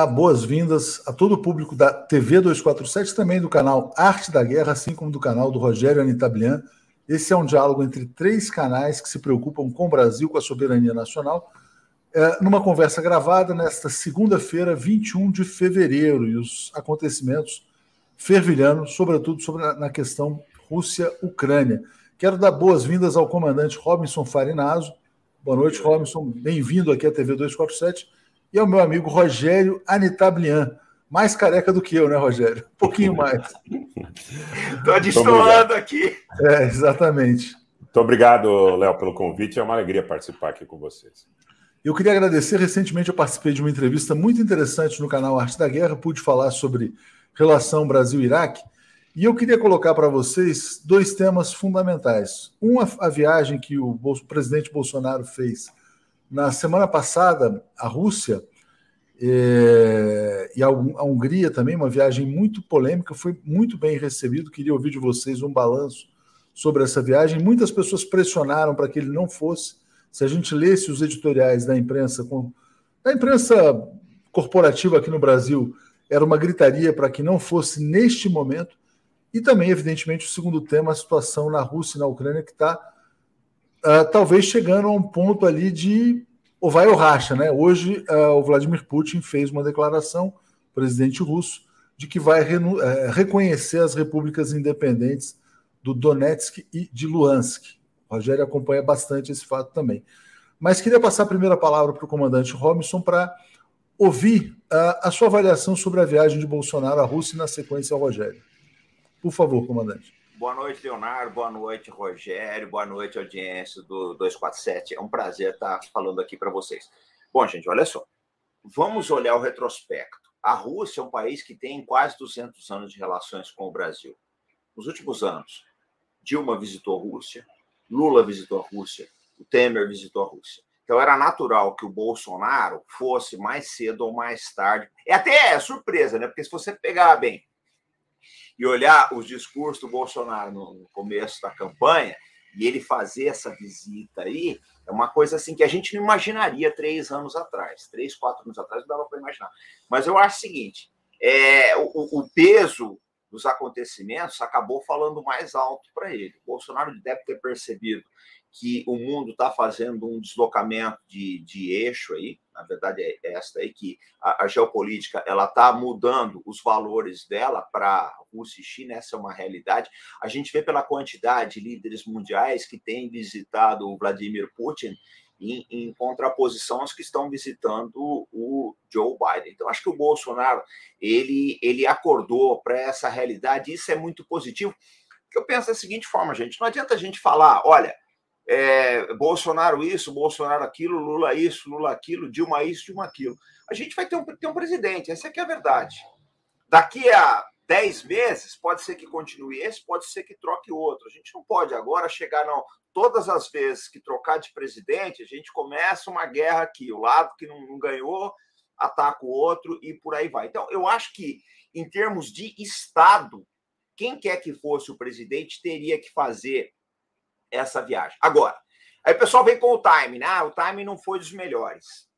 dar boas-vindas a todo o público da TV 247, também do canal Arte da Guerra, assim como do canal do Rogério Anitablian. Esse é um diálogo entre três canais que se preocupam com o Brasil, com a soberania nacional, é, numa conversa gravada nesta segunda-feira, 21 de fevereiro, e os acontecimentos fervilhando, sobretudo sobre a, na questão Rússia-Ucrânia. Quero dar boas-vindas ao comandante Robinson Farinaso. Boa noite, Robinson. Bem-vindo aqui à TV 247 e ao meu amigo Rogério Anitablian. Mais careca do que eu, né, Rogério? Um pouquinho mais. Estou destoando aqui. É, exatamente. Muito obrigado, Léo, pelo convite. É uma alegria participar aqui com vocês. Eu queria agradecer. Recentemente eu participei de uma entrevista muito interessante no canal Arte da Guerra. Pude falar sobre relação Brasil-Iraque. E eu queria colocar para vocês dois temas fundamentais. Um, a viagem que o presidente Bolsonaro fez na semana passada à Rússia é, e a Hungria também, uma viagem muito polêmica, foi muito bem recebido. Queria ouvir de vocês um balanço sobre essa viagem. Muitas pessoas pressionaram para que ele não fosse. Se a gente lesse os editoriais da imprensa, com, da imprensa corporativa aqui no Brasil, era uma gritaria para que não fosse neste momento. E também, evidentemente, o segundo tema, a situação na Rússia e na Ucrânia, que está uh, talvez chegando a um ponto ali de ou vai ou racha, né? Hoje uh, o Vladimir Putin fez uma declaração, presidente russo, de que vai uh, reconhecer as repúblicas independentes do Donetsk e de Luhansk. O Rogério acompanha bastante esse fato também. Mas queria passar a primeira palavra para o comandante Robinson para ouvir uh, a sua avaliação sobre a viagem de Bolsonaro à Rússia e, na sequência, ao Rogério. Por favor, comandante. Boa noite, Leonardo. Boa noite, Rogério. Boa noite, audiência do 247. É um prazer estar falando aqui para vocês. Bom, gente, olha só. Vamos olhar o retrospecto. A Rússia é um país que tem quase 200 anos de relações com o Brasil. Nos últimos anos, Dilma visitou a Rússia, Lula visitou a Rússia, o Temer visitou a Rússia. Então era natural que o Bolsonaro fosse mais cedo ou mais tarde. É até surpresa, né? Porque se você pegar bem e olhar os discursos do Bolsonaro no começo da campanha e ele fazer essa visita aí, é uma coisa assim que a gente não imaginaria três anos atrás, três, quatro anos atrás, não dava para imaginar. Mas eu acho o seguinte: é, o, o peso dos acontecimentos acabou falando mais alto para ele. O Bolsonaro deve ter percebido que o mundo está fazendo um deslocamento de, de eixo aí, na verdade é esta aí, que a, a geopolítica ela está mudando os valores dela para Rússia e China, essa é uma realidade. A gente vê pela quantidade de líderes mundiais que têm visitado o Vladimir Putin em, em, contraposição aos que estão visitando o Joe Biden. Então, acho que o Bolsonaro ele, ele acordou para essa realidade, isso é muito positivo. Eu penso da seguinte forma, gente: não adianta a gente falar, olha, é, Bolsonaro isso, Bolsonaro aquilo, Lula isso, Lula aquilo, Dilma isso, Dilma aquilo. A gente vai ter um, ter um presidente, essa é é a verdade. Daqui a 10 meses, pode ser que continue esse, pode ser que troque outro. A gente não pode agora chegar, não. Todas as vezes que trocar de presidente, a gente começa uma guerra aqui. O lado que não, não ganhou ataca o outro e por aí vai. Então, eu acho que, em termos de Estado, quem quer que fosse o presidente teria que fazer essa viagem. Agora, aí o pessoal vem com o time, né? Ah, o time não foi dos melhores.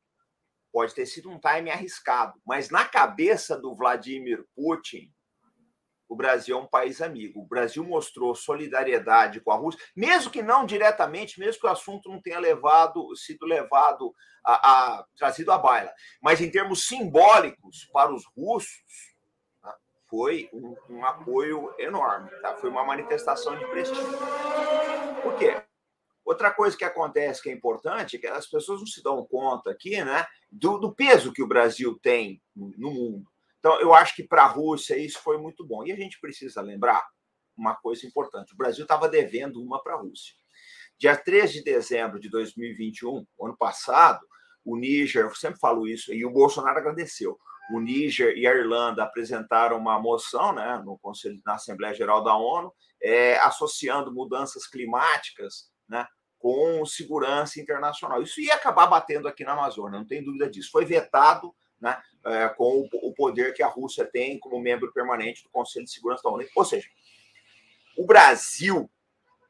Pode ter sido um time arriscado, mas na cabeça do Vladimir Putin, o Brasil é um país amigo. O Brasil mostrou solidariedade com a Rússia, mesmo que não diretamente, mesmo que o assunto não tenha levado, sido levado a, a trazido à baila, mas em termos simbólicos para os russos, foi um, um apoio enorme, tá? foi uma manifestação de prestígio. Por quê? Outra coisa que acontece que é importante é que as pessoas não se dão conta aqui né, do, do peso que o Brasil tem no mundo. Então, eu acho que para a Rússia isso foi muito bom. E a gente precisa lembrar uma coisa importante: o Brasil estava devendo uma para a Rússia. Dia 3 de dezembro de 2021, ano passado, o Níger, eu sempre falo isso, e o Bolsonaro agradeceu o Níger e a Irlanda apresentaram uma moção né, no Conselho, na Assembleia Geral da ONU, é, associando mudanças climáticas né, com segurança internacional. Isso ia acabar batendo aqui na Amazônia, não tem dúvida disso. Foi vetado né, é, com o, o poder que a Rússia tem como membro permanente do Conselho de Segurança da ONU. Ou seja, o Brasil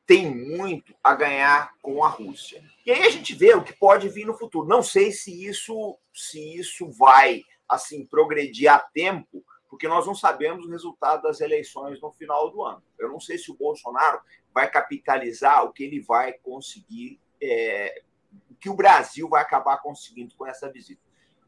tem muito a ganhar com a Rússia. E aí a gente vê o que pode vir no futuro. Não sei se isso se isso vai assim progredir a tempo, porque nós não sabemos o resultado das eleições no final do ano. Eu não sei se o Bolsonaro vai capitalizar o que ele vai conseguir, é, o que o Brasil vai acabar conseguindo com essa visita.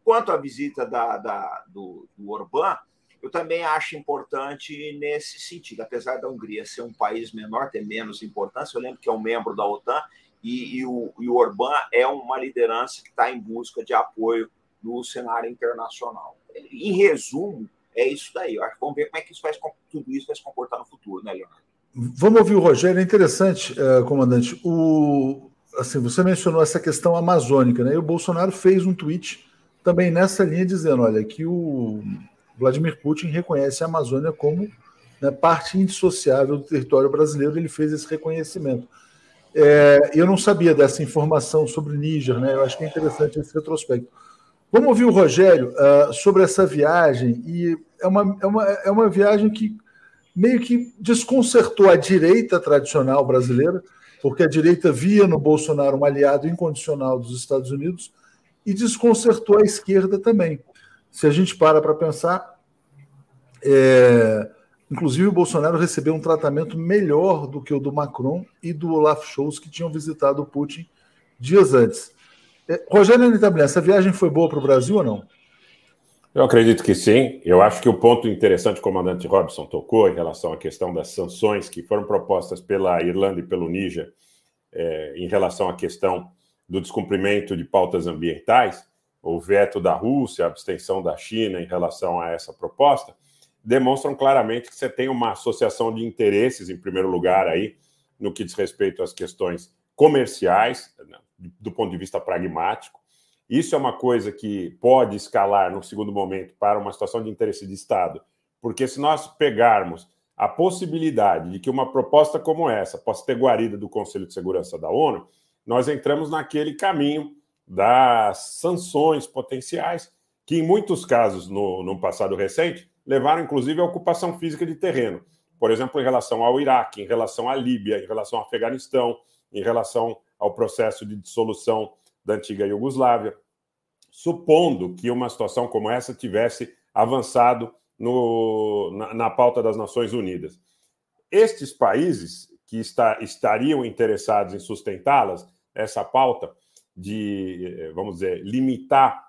Quanto à visita da, da do, do Orbán, eu também acho importante nesse sentido. Apesar da Hungria ser um país menor, ter menos importância, eu lembro que é um membro da OTAN e, e, o, e o Orbán é uma liderança que está em busca de apoio no cenário internacional. Em resumo, é isso daí. Vamos ver como é que isso vai, tudo isso vai se comportar no futuro, né, Leonardo? Vamos ouvir o Rogério. É interessante, uh, comandante. O, assim, você mencionou essa questão amazônica, né? E o Bolsonaro fez um tweet também nessa linha dizendo, olha, que o Vladimir Putin reconhece a Amazônia como né, parte indissociável do território brasileiro. Ele fez esse reconhecimento. É, eu não sabia dessa informação sobre Níger, né? Eu acho que é interessante esse retrospecto. Vamos ouvir o Rogério uh, sobre essa viagem, e é uma, é, uma, é uma viagem que meio que desconcertou a direita tradicional brasileira, porque a direita via no Bolsonaro um aliado incondicional dos Estados Unidos, e desconcertou a esquerda também. Se a gente para para pensar, é, inclusive o Bolsonaro recebeu um tratamento melhor do que o do Macron e do Olaf Scholz, que tinham visitado o Putin dias antes. É, Rogério Anitablen, essa viagem foi boa para o Brasil ou não? Eu acredito que sim. Eu acho que o ponto interessante o comandante Robson tocou em relação à questão das sanções que foram propostas pela Irlanda e pelo Níger é, em relação à questão do descumprimento de pautas ambientais, o veto da Rússia, a abstenção da China em relação a essa proposta, demonstram claramente que você tem uma associação de interesses, em primeiro lugar, aí, no que diz respeito às questões comerciais, né, do ponto de vista pragmático. Isso é uma coisa que pode escalar, no segundo momento, para uma situação de interesse de Estado, porque se nós pegarmos a possibilidade de que uma proposta como essa possa ter guarida do Conselho de Segurança da ONU, nós entramos naquele caminho das sanções potenciais, que em muitos casos, no, no passado recente, levaram inclusive à ocupação física de terreno. Por exemplo, em relação ao Iraque, em relação à Líbia, em relação ao Afeganistão, em relação ao processo de dissolução da antiga Iugoslávia, supondo que uma situação como essa tivesse avançado no, na, na, pauta das Nações Unidas. Estes países que está, estariam interessados em sustentá-las, essa pauta de, vamos dizer, limitar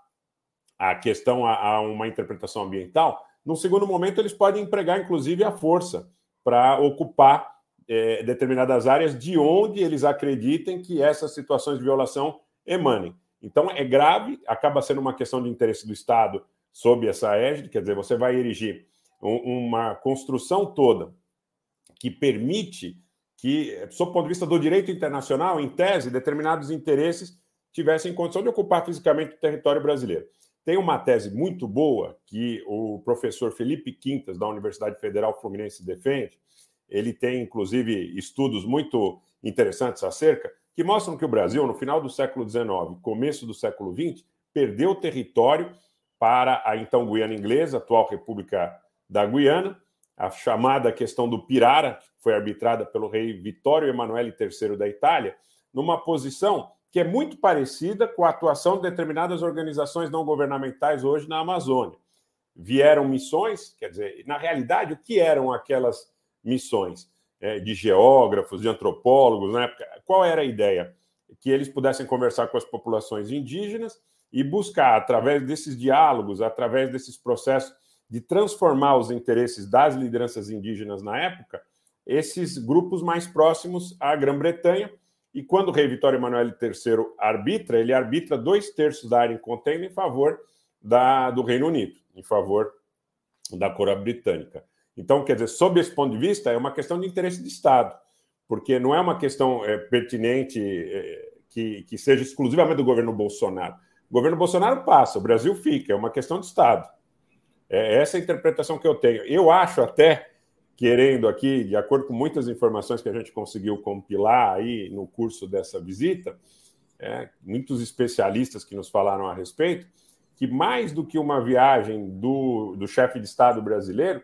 a questão a, a uma interpretação ambiental, no segundo momento eles podem empregar, inclusive, a força para ocupar é, determinadas áreas de onde eles acreditem que essas situações de violação emanem. Então, é grave, acaba sendo uma questão de interesse do Estado sob essa égide, quer dizer, você vai erigir um, uma construção toda que permite que, sob o ponto de vista do direito internacional, em tese, determinados interesses tivessem condição de ocupar fisicamente o território brasileiro. Tem uma tese muito boa que o professor Felipe Quintas, da Universidade Federal Fluminense, defende, ele tem, inclusive, estudos muito interessantes acerca, que mostram que o Brasil, no final do século XIX, começo do século XX, perdeu território para a então Guiana Inglesa, atual República da Guiana, a chamada questão do Pirara, que foi arbitrada pelo rei Vittorio Emanuele III da Itália, numa posição que é muito parecida com a atuação de determinadas organizações não governamentais hoje na Amazônia. Vieram missões, quer dizer, na realidade, o que eram aquelas missões é, de geógrafos, de antropólogos na época. Qual era a ideia? Que eles pudessem conversar com as populações indígenas e buscar, através desses diálogos, através desses processos de transformar os interesses das lideranças indígenas na época, esses grupos mais próximos à Grã-Bretanha. E quando o rei Vitório Emanuel III arbitra, ele arbitra dois terços da área em contenda em favor da, do Reino Unido, em favor da coroa britânica. Então, quer dizer, sob esse ponto de vista, é uma questão de interesse de Estado, porque não é uma questão é, pertinente é, que, que seja exclusivamente do governo Bolsonaro. O governo Bolsonaro passa, o Brasil fica, é uma questão de Estado. É essa a interpretação que eu tenho. Eu acho até, querendo aqui, de acordo com muitas informações que a gente conseguiu compilar aí no curso dessa visita, é, muitos especialistas que nos falaram a respeito, que mais do que uma viagem do, do chefe de Estado brasileiro,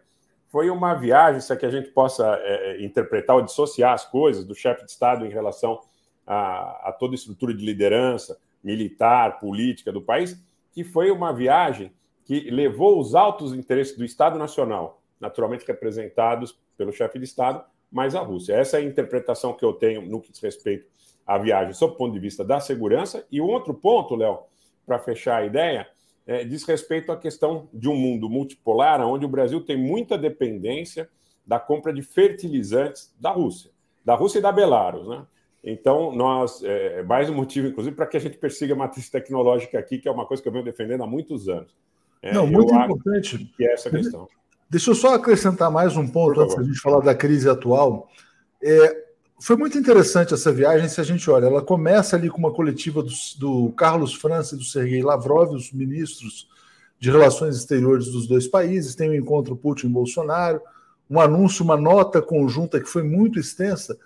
foi uma viagem, se é que a gente possa é, é, interpretar ou dissociar as coisas do chefe de Estado em relação a, a, toda a estrutura de liderança militar, política do país, que foi uma viagem que levou os altos interesses do Estado Nacional, naturalmente representados pelo chefe de Estado, mais a Rússia. Essa é a interpretação que eu tenho no que diz respeito à viagem, sob o ponto de vista da segurança. E um outro ponto, Léo, para fechar a ideia, é, diz respeito à questão de um mundo multipolar, onde o Brasil tem muita dependência da compra de fertilizantes da Rússia, da Rússia e da Belarus, né? Então, nós, é, mais um motivo, inclusive, para que a gente persiga a matriz tecnológica aqui, que é uma coisa que eu venho defendendo há muitos anos. É, Não, muito importante. Que é essa questão. Deixa eu só acrescentar mais um ponto antes da gente falar da crise atual. É, foi muito interessante essa viagem, se a gente olha. Ela começa ali com uma coletiva do, do Carlos França e do Sergei Lavrov, os ministros de relações exteriores dos dois países. Tem um encontro Putin-Bolsonaro, um anúncio, uma nota conjunta que foi muito extensa,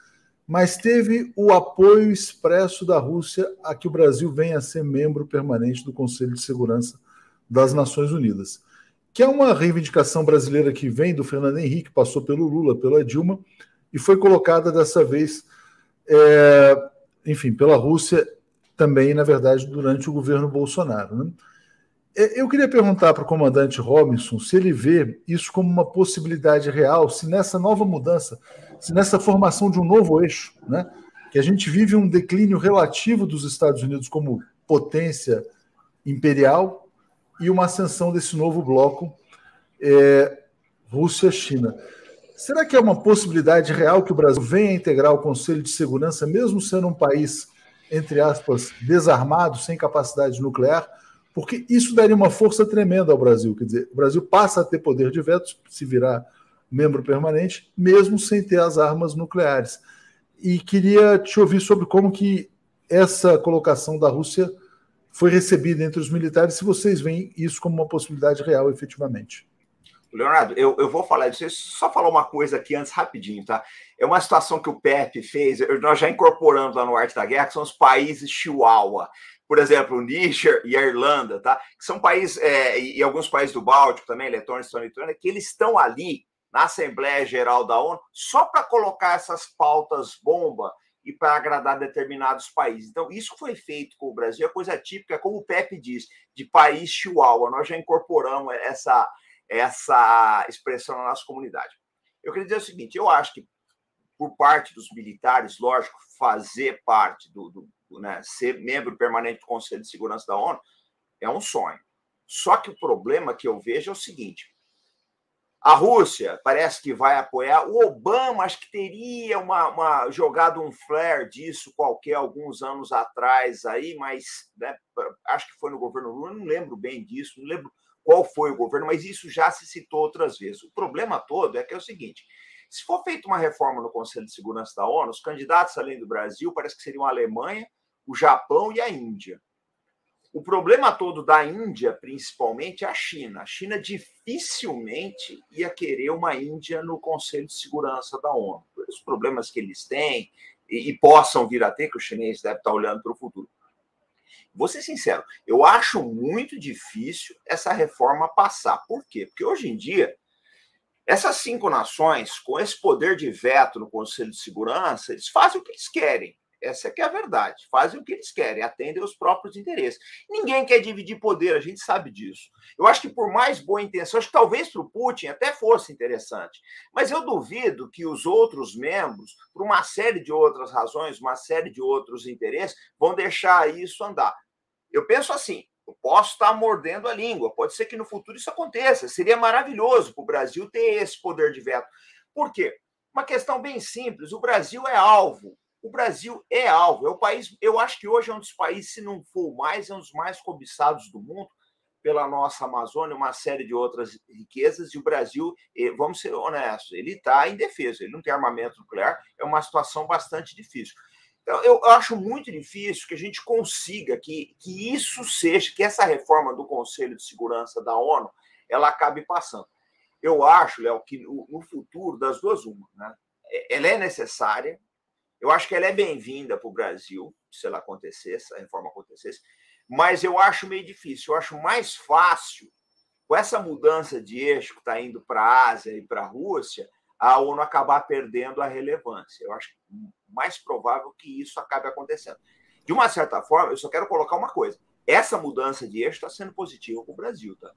mas teve o apoio expresso da Rússia a que o Brasil venha a ser membro permanente do Conselho de Segurança das Nações Unidas, que é uma reivindicação brasileira que vem do Fernando Henrique, passou pelo Lula, pela Dilma e foi colocada dessa vez, é, enfim, pela Rússia também, na verdade, durante o governo Bolsonaro. Né? É, eu queria perguntar para o comandante Robinson se ele vê isso como uma possibilidade real, se nessa nova mudança, se nessa formação de um novo eixo, né, que a gente vive um declínio relativo dos Estados Unidos como potência imperial e uma ascensão desse novo bloco é, Rússia-China. Será que é uma possibilidade real que o Brasil venha a integrar o Conselho de Segurança, mesmo sendo um país, entre aspas, desarmado, sem capacidade nuclear? Porque isso daria uma força tremenda ao Brasil. Quer dizer, o Brasil passa a ter poder de veto se virar membro permanente, mesmo sem ter as armas nucleares. E queria te ouvir sobre como que essa colocação da Rússia foi recebida entre os militares, se vocês veem isso como uma possibilidade real, efetivamente. Leonardo, eu, eu vou falar disso, só falar uma coisa aqui antes, rapidinho, tá? É uma situação que o Pepe fez, nós já incorporamos lá no Arte da Guerra, que são os países Chihuahua. Por exemplo, o Níger e a Irlanda, tá? Que são países, é, e, alguns países do Báltico também, Letônia, Estônia Lituânia, que eles estão ali na Assembleia Geral da ONU só para colocar essas pautas bomba e para agradar determinados países. Então, isso foi feito com o Brasil, é coisa típica, como o Pepe diz, de país chihuahua. Nós já incorporamos essa, essa expressão na nossa comunidade. Eu queria dizer o seguinte: eu acho que, por parte dos militares, lógico, fazer parte do, do, né, ser membro permanente do Conselho de Segurança da ONU é um sonho. Só que o problema que eu vejo é o seguinte: a Rússia parece que vai apoiar. O Obama acho que teria uma, uma jogado um flare disso qualquer alguns anos atrás aí, mas né, acho que foi no governo Lula, não lembro bem disso, não lembro qual foi o governo, mas isso já se citou outras vezes. O problema todo é que é o seguinte: se for feita uma reforma no Conselho de Segurança da ONU, os candidatos além do Brasil parece que seriam a Alemanha, o Japão e a Índia. O problema todo da Índia, principalmente, é a China. A China dificilmente ia querer uma Índia no Conselho de Segurança da ONU. Os problemas que eles têm e, e possam vir a ter, que o chinês deve estar olhando para o futuro. Vou ser sincero, eu acho muito difícil essa reforma passar. Por quê? Porque hoje em dia, essas cinco nações, com esse poder de veto no Conselho de Segurança, eles fazem o que eles querem. Essa é que é a verdade. Fazem o que eles querem, atendem os próprios interesses. Ninguém quer dividir poder, a gente sabe disso. Eu acho que por mais boa intenção, acho que talvez para o Putin até fosse interessante, mas eu duvido que os outros membros, por uma série de outras razões, uma série de outros interesses, vão deixar isso andar. Eu penso assim: eu posso estar mordendo a língua, pode ser que no futuro isso aconteça. Seria maravilhoso para o Brasil ter esse poder de veto. Por quê? Uma questão bem simples: o Brasil é alvo. O Brasil é alvo. É o país, eu acho que hoje é um dos países, se não for mais, é um dos mais cobiçados do mundo pela nossa Amazônia, uma série de outras riquezas, e o Brasil, vamos ser honestos, ele está indefeso, ele não tem armamento nuclear, é uma situação bastante difícil. Então, eu acho muito difícil que a gente consiga que, que isso seja, que essa reforma do Conselho de Segurança da ONU, ela acabe passando. Eu acho, Léo, que no, no, futuro, das duas, uma, né? É, ela é necessária, eu acho que ela é bem-vinda para o Brasil, se ela acontecesse, se a reforma acontecesse, mas eu acho meio difícil. Eu acho mais fácil, com essa mudança de eixo que está indo para a Ásia e para a Rússia, a ONU acabar perdendo a relevância. Eu acho mais provável que isso acabe acontecendo. De uma certa forma, eu só quero colocar uma coisa: essa mudança de eixo está sendo positiva para o Brasil, tá?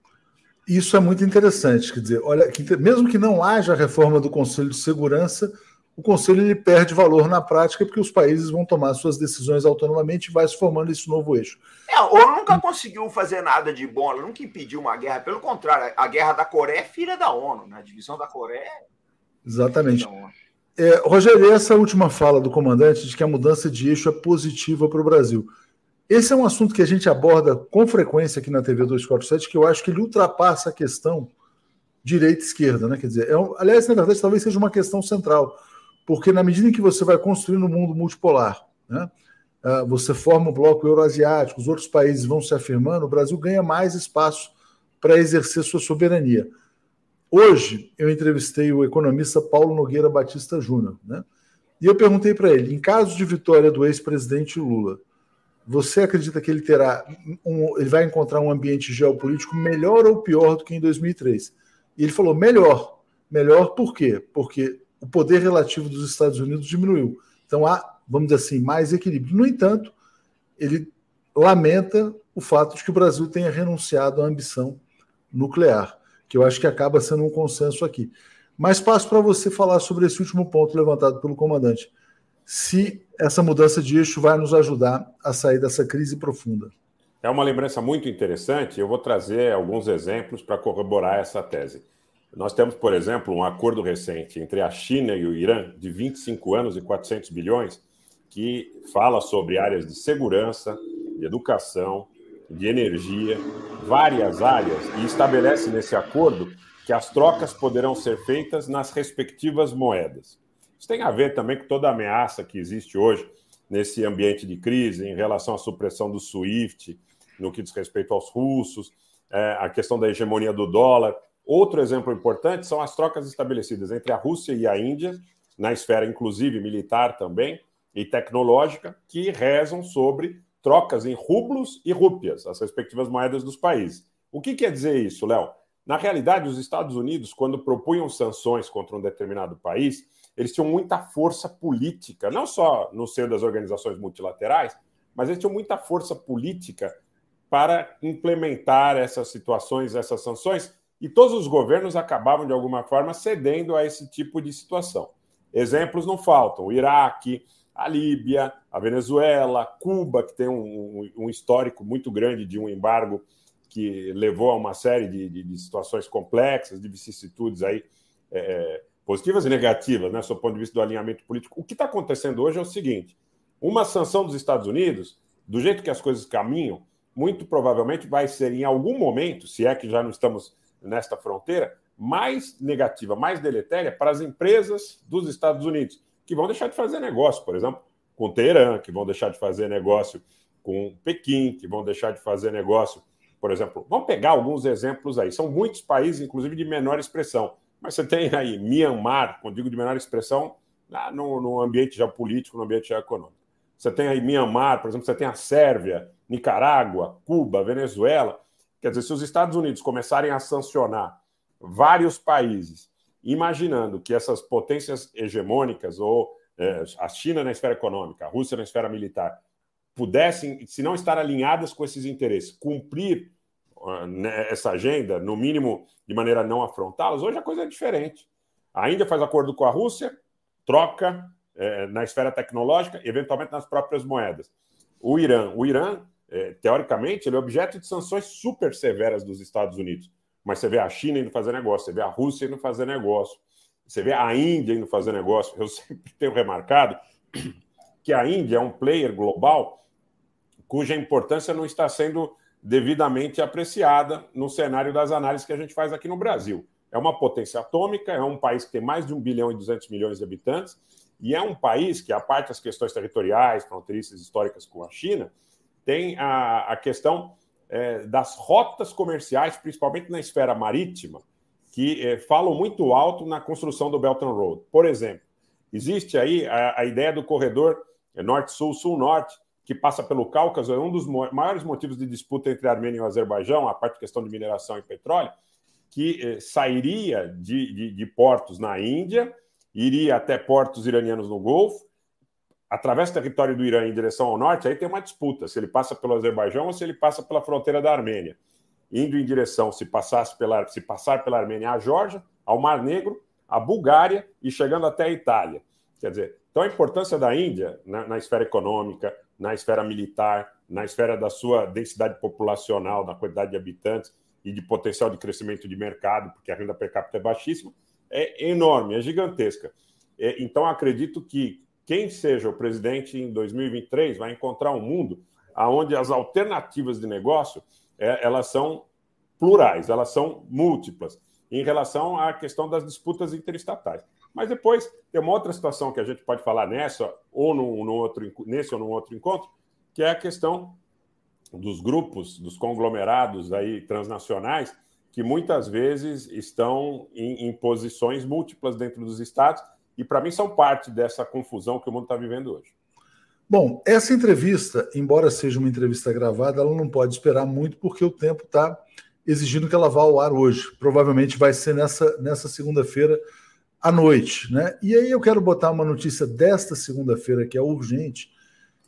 Isso é muito interessante, quer dizer, olha, que, mesmo que não haja reforma do Conselho de Segurança, o Conselho ele perde valor na prática porque os países vão tomar suas decisões autonomamente e vai se formando esse novo eixo. É, a ONU nunca conseguiu fazer nada de bom, ela nunca impediu uma guerra, pelo contrário, a guerra da Coreia é filha da ONU, né? a divisão da Coreia. Exatamente. É, Rogério, essa última fala do comandante de que a mudança de eixo é positiva para o Brasil. Esse é um assunto que a gente aborda com frequência aqui na TV 247, que eu acho que ele ultrapassa a questão direita-esquerda, né? Quer dizer, é um, aliás, na verdade, talvez seja uma questão central, porque na medida em que você vai construindo um mundo multipolar, né? Uh, você forma o um bloco euroasiático, os outros países vão se afirmando, o Brasil ganha mais espaço para exercer sua soberania. Hoje, eu entrevistei o economista Paulo Nogueira Batista Júnior, né? E eu perguntei para ele, em caso de vitória do ex-presidente Lula, você acredita que ele terá um, ele vai encontrar um ambiente geopolítico melhor ou pior do que em 2003? E ele falou melhor. Melhor por quê? Porque o poder relativo dos Estados Unidos diminuiu. Então há, vamos dizer assim, mais equilíbrio. No entanto, ele lamenta o fato de que o Brasil tenha renunciado à ambição nuclear, que eu acho que acaba sendo um consenso aqui. Mas passo para você falar sobre esse último ponto levantado pelo comandante se essa mudança de eixo vai nos ajudar a sair dessa crise profunda. É uma lembrança muito interessante. Eu vou trazer alguns exemplos para corroborar essa tese. Nós temos, por exemplo, um acordo recente entre a China e o Irã de 25 anos e 400 bilhões, que fala sobre áreas de segurança, de educação, de energia, várias áreas, e estabelece nesse acordo que as trocas poderão ser feitas nas respectivas moedas. Isso tem a ver também com toda a ameaça que existe hoje nesse ambiente de crise em relação à supressão do SWIFT, no que diz respeito aos russos, é, a questão da hegemonia do dólar. Outro exemplo importante são as trocas estabelecidas entre a Rússia e a Índia, na esfera inclusive militar também e tecnológica, que rezam sobre trocas em rublos e rúpias, as respectivas moedas dos países. O que quer dizer isso, Léo? Na realidade, os Estados Unidos, quando propunham sanções contra um determinado país, eles tinham muita força política, não só no seio das organizações multilaterais, mas eles tinham muita força política para implementar essas situações, essas sanções, e todos os governos acabavam, de alguma forma, cedendo a esse tipo de situação. Exemplos não faltam: o Iraque, a Líbia, a Venezuela, Cuba, que tem um, um histórico muito grande de um embargo que levou a uma série de, de, de situações complexas, de vicissitudes aí. É, positivas e negativas, né, sob ponto de vista do alinhamento político. O que está acontecendo hoje é o seguinte: uma sanção dos Estados Unidos, do jeito que as coisas caminham, muito provavelmente vai ser em algum momento, se é que já não estamos nesta fronteira, mais negativa, mais deletéria para as empresas dos Estados Unidos, que vão deixar de fazer negócio, por exemplo, com Teherã, que vão deixar de fazer negócio com Pequim, que vão deixar de fazer negócio, por exemplo. Vamos pegar alguns exemplos aí. São muitos países, inclusive de menor expressão. Mas você tem aí Myanmar, quando digo de menor expressão, no, no ambiente geopolítico, no ambiente geoeconômico. Você tem aí Myanmar, por exemplo, você tem a Sérvia, Nicarágua, Cuba, Venezuela. Quer dizer, se os Estados Unidos começarem a sancionar vários países, imaginando que essas potências hegemônicas, ou é, a China na esfera econômica, a Rússia na esfera militar, pudessem, se não estar alinhadas com esses interesses, cumprir né, essa agenda, no mínimo de maneira a não afrontá-las, hoje a coisa é diferente. A Índia faz acordo com a Rússia, troca é, na esfera tecnológica, eventualmente nas próprias moedas. O Irã, o Irã, é, teoricamente, ele é objeto de sanções super severas dos Estados Unidos. Mas você vê a China indo fazer negócio, você vê a Rússia indo fazer negócio, você vê a Índia indo fazer negócio. Eu sempre tenho remarcado que a Índia é um player global cuja importância não está sendo devidamente apreciada no cenário das análises que a gente faz aqui no Brasil. É uma potência atômica, é um país que tem mais de 1 bilhão e 200 milhões de habitantes, e é um país que, a parte das questões territoriais, fronteiriças, históricas com a China, tem a, a questão é, das rotas comerciais, principalmente na esfera marítima, que é, falam muito alto na construção do Belt and Road. Por exemplo, existe aí a, a ideia do corredor norte-sul, sul-norte, que passa pelo Cáucaso, é um dos maiores motivos de disputa entre a Armênia e o Azerbaijão, a parte de questão de mineração e petróleo, que eh, sairia de, de, de, portos na Índia, iria até portos iranianos no Golfo, através do território do Irã em direção ao norte, aí tem uma disputa, se ele passa pelo Azerbaijão ou se ele passa pela fronteira da Armênia. indo em direção, se, passasse pela, se passar pela Armênia, a Geórgia, ao Mar Negro, a Bulgária e chegando até a Itália. Quer dizer, então a importância da Índia na, na esfera econômica, na esfera militar, na esfera da sua densidade populacional, na quantidade de habitantes e de potencial de crescimento de mercado, porque a renda per capita é baixíssima, é enorme, é gigantesca. É, então, acredito que quem seja o presidente em 2023 vai encontrar um mundo onde as alternativas de negócio é, elas são plurais, elas são múltiplas em relação à questão das disputas interestatais. Mas depois tem uma outra situação que a gente pode falar nessa ou no, no outro, nesse ou no outro encontro, que é a questão dos grupos, dos conglomerados aí transnacionais, que muitas vezes estão em, em posições múltiplas dentro dos estados, e para mim são parte dessa confusão que o mundo está vivendo hoje. Bom, essa entrevista, embora seja uma entrevista gravada, ela não pode esperar muito, porque o tempo está exigindo que ela vá ao ar hoje. Provavelmente vai ser nessa, nessa segunda-feira à noite. Né? E aí eu quero botar uma notícia desta segunda-feira que é urgente,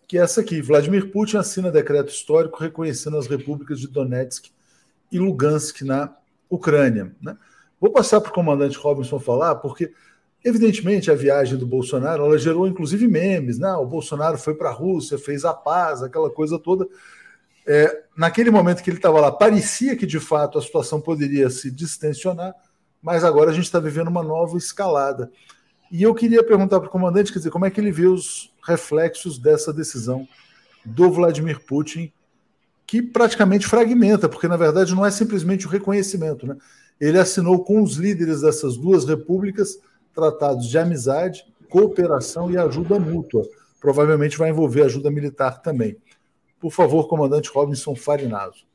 que é essa aqui. Vladimir Putin assina decreto histórico reconhecendo as repúblicas de Donetsk e Lugansk na Ucrânia. Né? Vou passar para o comandante Robinson falar, porque, evidentemente, a viagem do Bolsonaro ela gerou inclusive memes. Né? O Bolsonaro foi para a Rússia, fez a paz, aquela coisa toda. É, naquele momento que ele estava lá, parecia que de fato a situação poderia se distensionar, mas agora a gente está vivendo uma nova escalada. E eu queria perguntar para o comandante, quer dizer, como é que ele vê os reflexos dessa decisão do Vladimir Putin, que praticamente fragmenta, porque na verdade não é simplesmente o reconhecimento, né? Ele assinou com os líderes dessas duas repúblicas tratados de amizade, cooperação e ajuda mútua. Provavelmente vai envolver ajuda militar também. Por favor, comandante Robinson Farinazo.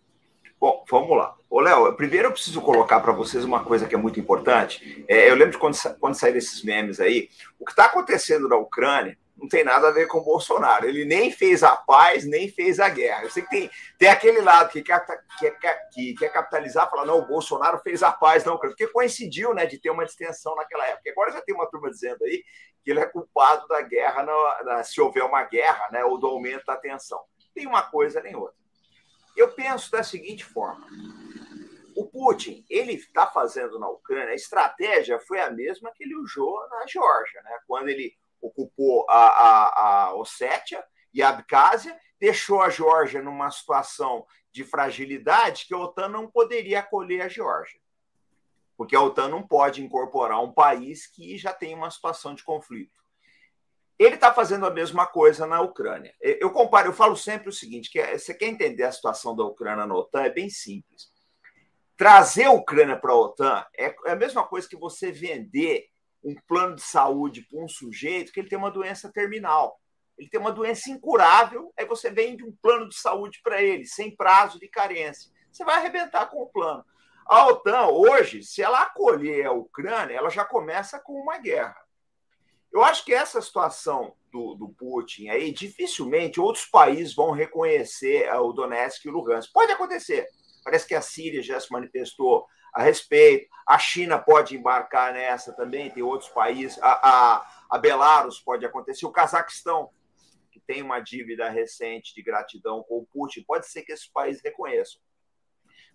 Bom, vamos lá. Ô, Léo, primeiro eu preciso colocar para vocês uma coisa que é muito importante. É, eu lembro de quando, quando saíram esses memes aí. O que está acontecendo na Ucrânia não tem nada a ver com o Bolsonaro. Ele nem fez a paz, nem fez a guerra. Eu sei que tem, tem aquele lado que quer, que, quer, que quer capitalizar, falar, não, o Bolsonaro fez a paz Ucrânia, porque coincidiu né, de ter uma distensão naquela época. Agora já tem uma turma dizendo aí que ele é culpado da guerra, na, na, se houver uma guerra, né, ou do aumento da tensão. Tem uma coisa nem outra. Eu penso da seguinte forma: o Putin ele está fazendo na Ucrânia, a estratégia foi a mesma que ele usou na Geórgia, né? quando ele ocupou a, a, a Ossétia e a Abcásia, deixou a Geórgia numa situação de fragilidade que a OTAN não poderia acolher a Geórgia. Porque a OTAN não pode incorporar um país que já tem uma situação de conflito. Ele está fazendo a mesma coisa na Ucrânia. Eu comparo, eu falo sempre o seguinte: que é, você quer entender a situação da Ucrânia na OTAN, é bem simples. Trazer a Ucrânia para a OTAN é, é a mesma coisa que você vender um plano de saúde para um sujeito que ele tem uma doença terminal. Ele tem uma doença incurável, aí você vende um plano de saúde para ele, sem prazo de carência. Você vai arrebentar com o plano. A OTAN, hoje, se ela acolher a Ucrânia, ela já começa com uma guerra. Eu acho que essa situação do, do, Putin aí, dificilmente outros países vão reconhecer eh, o Donetsk e o Lugansk. Pode acontecer. Parece que a Síria já se manifestou a respeito. A China pode embarcar nessa também, tem outros países. A, a, a Belarus pode acontecer. O Cazaquistão, que tem uma dívida recente de gratidão com o Putin, pode ser que esses países reconheçam.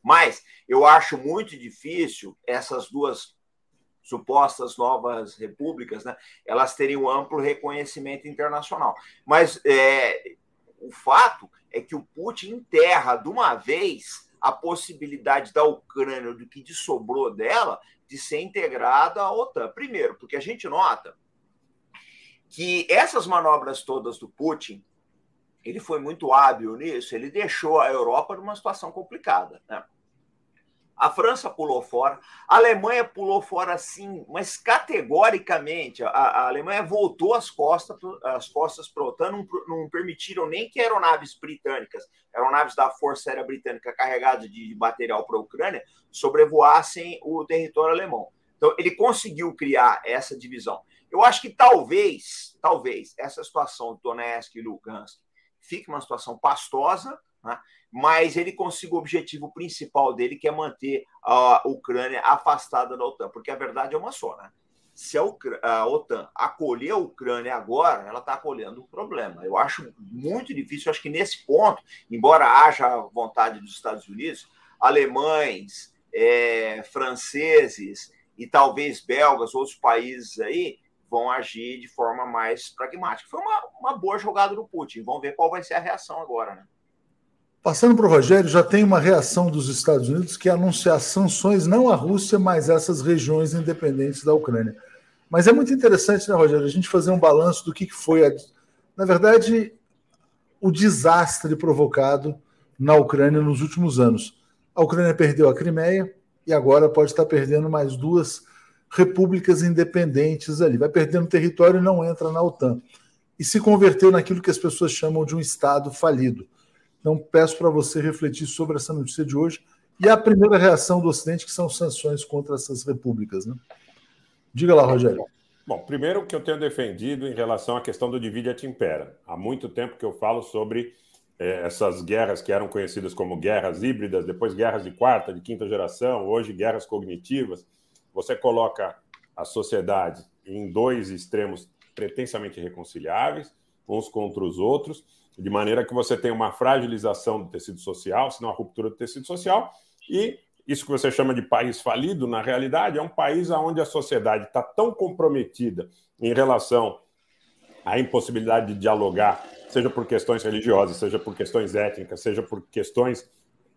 Mas eu acho muito difícil essas duas supostas novas repúblicas, né, elas teriam amplo reconhecimento internacional. Mas é, o fato é que o Putin enterra de uma vez a possibilidade da Ucrânia, do que sobrou dela, de ser integrada à OTAN. Primeiro, porque a gente nota que essas manobras todas do Putin, ele foi muito hábil nisso, ele deixou a Europa numa situação complicada. Né? A França pulou fora, a Alemanha pulou fora sim, mas categoricamente a, a Alemanha voltou as costas as costas para a OTAN, não, não, permitiram nem que aeronaves britânicas, aeronaves da Força Aérea Britânica carregadas de material para a Ucrânia, sobrevoassem o território alemão. Então ele conseguiu criar essa divisão. Eu acho que talvez, talvez essa situação do Donetsk e Lugansk fique uma situação pastosa, né? mas ele consiga o objetivo principal dele, que é manter a Ucrânia afastada da OTAN, porque a verdade é uma só, né? Se a, a OTAN acolher a Ucrânia agora, ela está acolhendo um problema. Eu acho muito difícil, eu acho que nesse ponto, embora haja vontade dos Estados Unidos, alemães, é, franceses e talvez belgas, outros países aí, vão agir de forma mais pragmática. Foi uma, uma boa jogada do Putin. Vamos ver qual vai ser a reação agora, né? Passando para o Rogério, já tem uma reação dos Estados Unidos que anunciar sanções não à Rússia, mas a essas regiões independentes da Ucrânia. Mas é muito interessante, né, Rogério, a gente fazer um balanço do que foi, a, na verdade, o desastre provocado na Ucrânia nos últimos anos. A Ucrânia perdeu a Crimeia e agora pode estar perdendo mais duas repúblicas independentes ali. Vai perdendo território e não entra na OTAN. E se converteu naquilo que as pessoas chamam de um Estado falido. Então, peço para você refletir sobre essa notícia de hoje e a primeira reação do Ocidente, que são sanções contra essas repúblicas. Né? Diga lá, Rogério. Bom, primeiro que eu tenho defendido em relação à questão do divide et impera. Há muito tempo que eu falo sobre eh, essas guerras que eram conhecidas como guerras híbridas, depois guerras de quarta, de quinta geração, hoje guerras cognitivas. Você coloca a sociedade em dois extremos pretensamente reconciliáveis, uns contra os outros, de maneira que você tem uma fragilização do tecido social, se não a ruptura do tecido social, e isso que você chama de país falido, na realidade, é um país onde a sociedade está tão comprometida em relação à impossibilidade de dialogar, seja por questões religiosas, seja por questões étnicas, seja por questões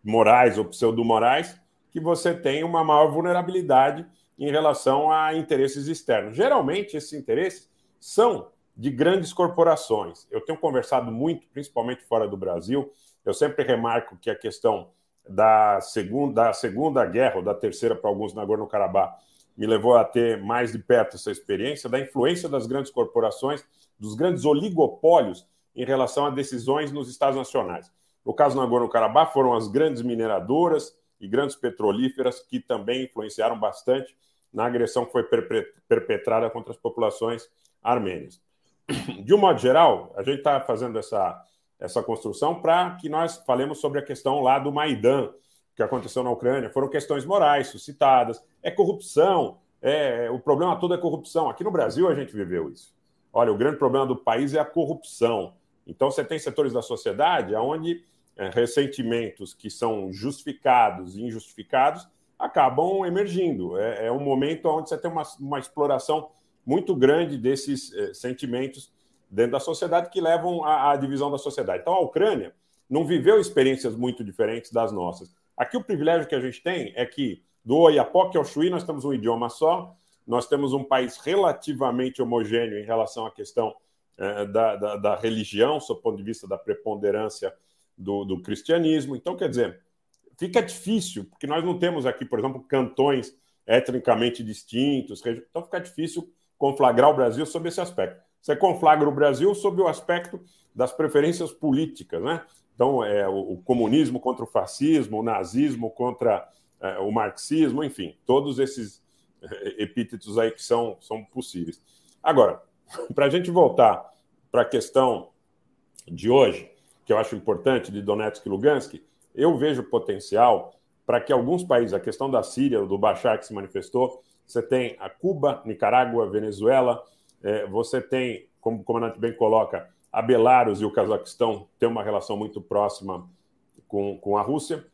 morais ou pseudo-morais, que você tem uma maior vulnerabilidade em relação a interesses externos. Geralmente, esses interesses são de grandes corporações. Eu tenho conversado muito, principalmente fora do Brasil, eu sempre remarco que a questão da segunda, da segunda guerra, ou da terceira para alguns Nagorno-Karabakh, me levou a ter mais de perto essa experiência da influência das grandes corporações, dos grandes oligopólios em relação a decisões nos estados nacionais. No caso do Nagorno-Karabakh, foram as grandes mineradoras e grandes petrolíferas que também influenciaram bastante na agressão que foi perpetrada contra as populações armênias de um modo geral, a gente está fazendo essa, essa construção para que nós falemos sobre a questão lá do Maidan, que aconteceu na Ucrânia. Foram questões morais suscitadas, é corrupção, é, o problema todo é corrupção. Aqui no Brasil a gente viveu isso. Olha, o grande problema do país é a corrupção. Então você tem setores da sociedade onde é, ressentimentos que são justificados e injustificados acabam emergindo. É, é um momento onde você tem uma, uma exploração muito grande desses eh, sentimentos dentro da sociedade que levam à, à, divisão da sociedade. Então, a Ucrânia não viveu experiências muito diferentes das nossas. Aqui, o privilégio que a gente tem é que do Oiapoque ao Chuí nós temos um idioma só, nós temos um país relativamente homogêneo em relação à questão eh, da, da, da, religião, sob o ponto de vista da preponderância do, do cristianismo. Então, quer dizer, fica difícil, porque nós não temos aqui, por exemplo, cantões etnicamente distintos, então fica difícil conflagrar o Brasil sob esse aspecto. Você conflagra o Brasil sob o aspecto das preferências políticas, né? Então, é, o, o comunismo contra o fascismo, o nazismo contra é, o marxismo, enfim, todos esses é, epítetos aí que são, são possíveis. Agora, para a gente voltar para a questão de hoje, que eu acho importante, de Donetsk e Lugansk, eu vejo potencial para que alguns países, a questão da Síria, do Bashar que se manifestou, você tem a Cuba, Nicarágua, Venezuela, é, você tem, como o comandante bem coloca, a Belarus e o Cazaquistão têm uma relação muito próxima com, com a Rússia.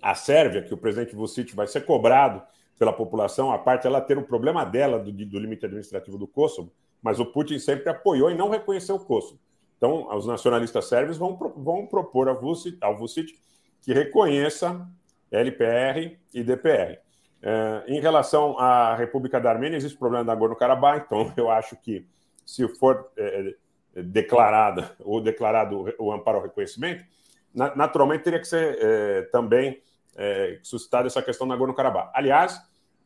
A Sérvia, que o presidente Vucic vai ser cobrado pela população, a parte ela ter o problema dela do, do limite administrativo do Kosovo, mas o Putin sempre apoiou e não reconheceu o Kosovo. Então, os nacionalistas sérvios vão, vão propor ao Vucic, ao Vucic que reconheça LPR e DPR. É, em relação à República da Armênia, existe problema da Nagorno-Karabakh, então eu acho que se for é, é declarada ou declarado o amparo ao reconhecimento, na, naturalmente teria que ser é, também é, suscitada essa questão da Nagorno-Karabakh. Aliás,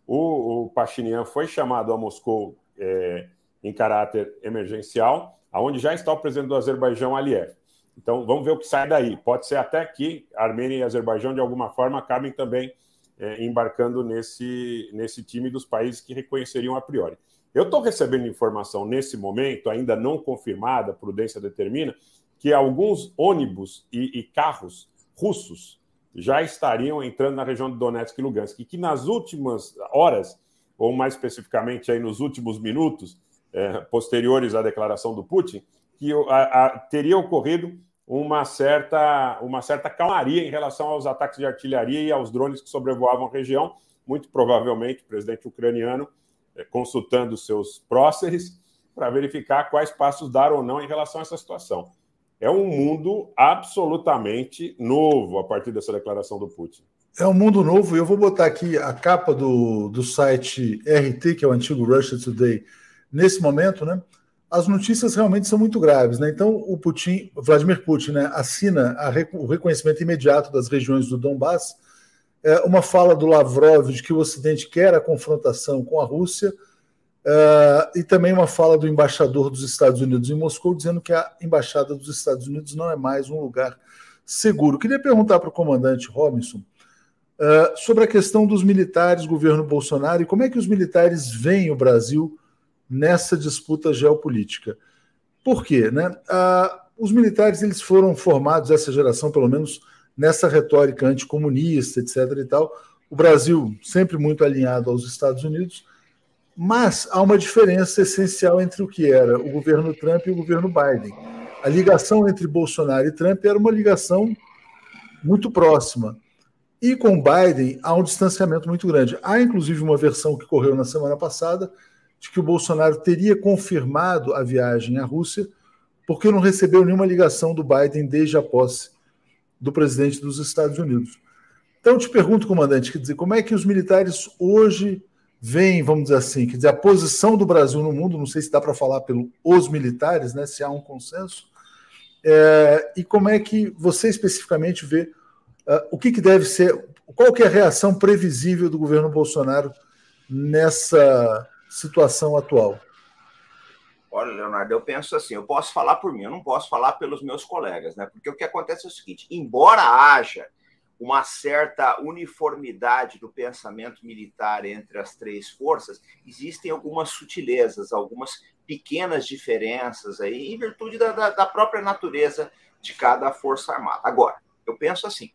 o, o Pachinian foi chamado a Moscou é, em caráter emergencial, aonde já está o presidente do Azerbaijão, Aliyev. Então, vamos ver o que sai daí. Pode ser até que Armênia e Azerbaijão, de alguma forma, acabem também é, embarcando nesse, nesse time dos países que reconheceriam a priori. Eu estou recebendo informação nesse momento, ainda não confirmada, prudência determina, que alguns ônibus e, e, carros russos já estariam entrando na região de Donetsk e Lugansk, e que nas últimas horas, ou mais especificamente aí nos últimos minutos, é, posteriores à declaração do Putin, que a, a, teria ocorrido uma certa, uma certa calmaria em relação aos ataques de artilharia e aos drones que sobrevoavam a região. Muito provavelmente o presidente ucraniano é, consultando seus próceres para verificar quais passos dar ou não em relação a essa situação. É um mundo absolutamente novo a partir dessa declaração do Putin. É um mundo novo, e eu vou botar aqui a capa do, do site RT, que é o antigo Russia Today, nesse momento, né? As notícias realmente são muito graves, né? Então, o Putin, Vladimir Putin, né, assina a, o reconhecimento imediato das regiões do Donbass, é, uma fala do Lavrov de que o Ocidente quer a confrontação com a Rússia, é, e também uma fala do embaixador dos Estados Unidos em Moscou, dizendo que a embaixada dos Estados Unidos não é mais um lugar seguro. Queria perguntar para o comandante Robinson Uh, sobre a questão dos militares, governo Bolsonaro, e como é que os militares veem o Brasil nessa disputa geopolítica. Por quê? Né? Uh, os militares eles foram formados, essa geração, pelo menos, nessa retórica anticomunista, etc. e tal. O Brasil sempre muito alinhado aos Estados Unidos, mas há uma diferença essencial entre o que era o governo Trump e o governo Biden. A ligação entre Bolsonaro e Trump era uma ligação muito próxima. E com Biden há um distanciamento muito grande. Há inclusive uma versão que correu na semana passada de que o Bolsonaro teria confirmado a viagem à Rússia porque não recebeu nenhuma ligação do Biden desde a posse do presidente dos Estados Unidos. Então, te pergunto, comandante, quer dizer, como é que os militares hoje veem, vamos dizer assim, quer dizer, a posição do Brasil no mundo, não sei se dá para falar pelos os militares, né, se há um consenso, é, e como é que você especificamente vê Uh, o que, que, deve ser, qual que é a reação previsível do governo Bolsonaro nessa situação atual? Olha, Leonardo, eu penso assim, eu posso falar por mim, eu não posso falar pelos meus colegas, né? Porque o que acontece é o seguinte: embora haja uma certa uniformidade do pensamento militar entre as três forças, existem algumas sutilezas, algumas pequenas diferenças aí, em virtude da, da, da própria natureza de cada força armada. Agora, eu penso assim: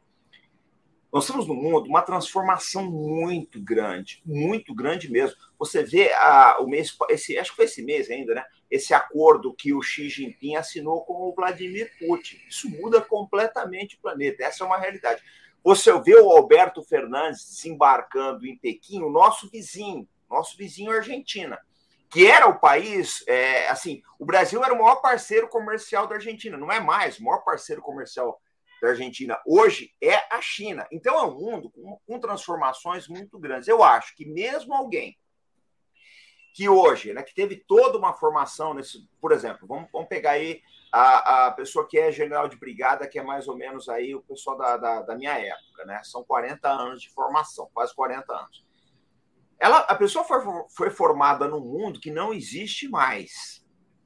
nós temos no mundo uma transformação muito grande, muito grande mesmo. Você vê a, o mês, esse, acho que foi esse mês ainda, né? Esse acordo que o Xi Jinping assinou com o Vladimir Putin. Isso muda completamente o planeta. Essa é uma realidade. Você vê o Alberto Fernandes desembarcando em Pequim, o nosso vizinho, nosso vizinho Argentina, que era o país, é, assim, o Brasil era o maior parceiro comercial da Argentina, não é mais o maior parceiro comercial da Argentina hoje é a China. Então é um mundo com, com transformações muito grandes. Eu acho que mesmo alguém que hoje, né, que teve toda uma formação nesse, por exemplo, vamos, vamos pegar aí a, a pessoa que é general de brigada, que é mais ou menos aí o pessoal da, da, da minha época, né? São 40 anos de formação, quase 40 anos. Ela, a pessoa foi, foi formada num mundo que não existe mais.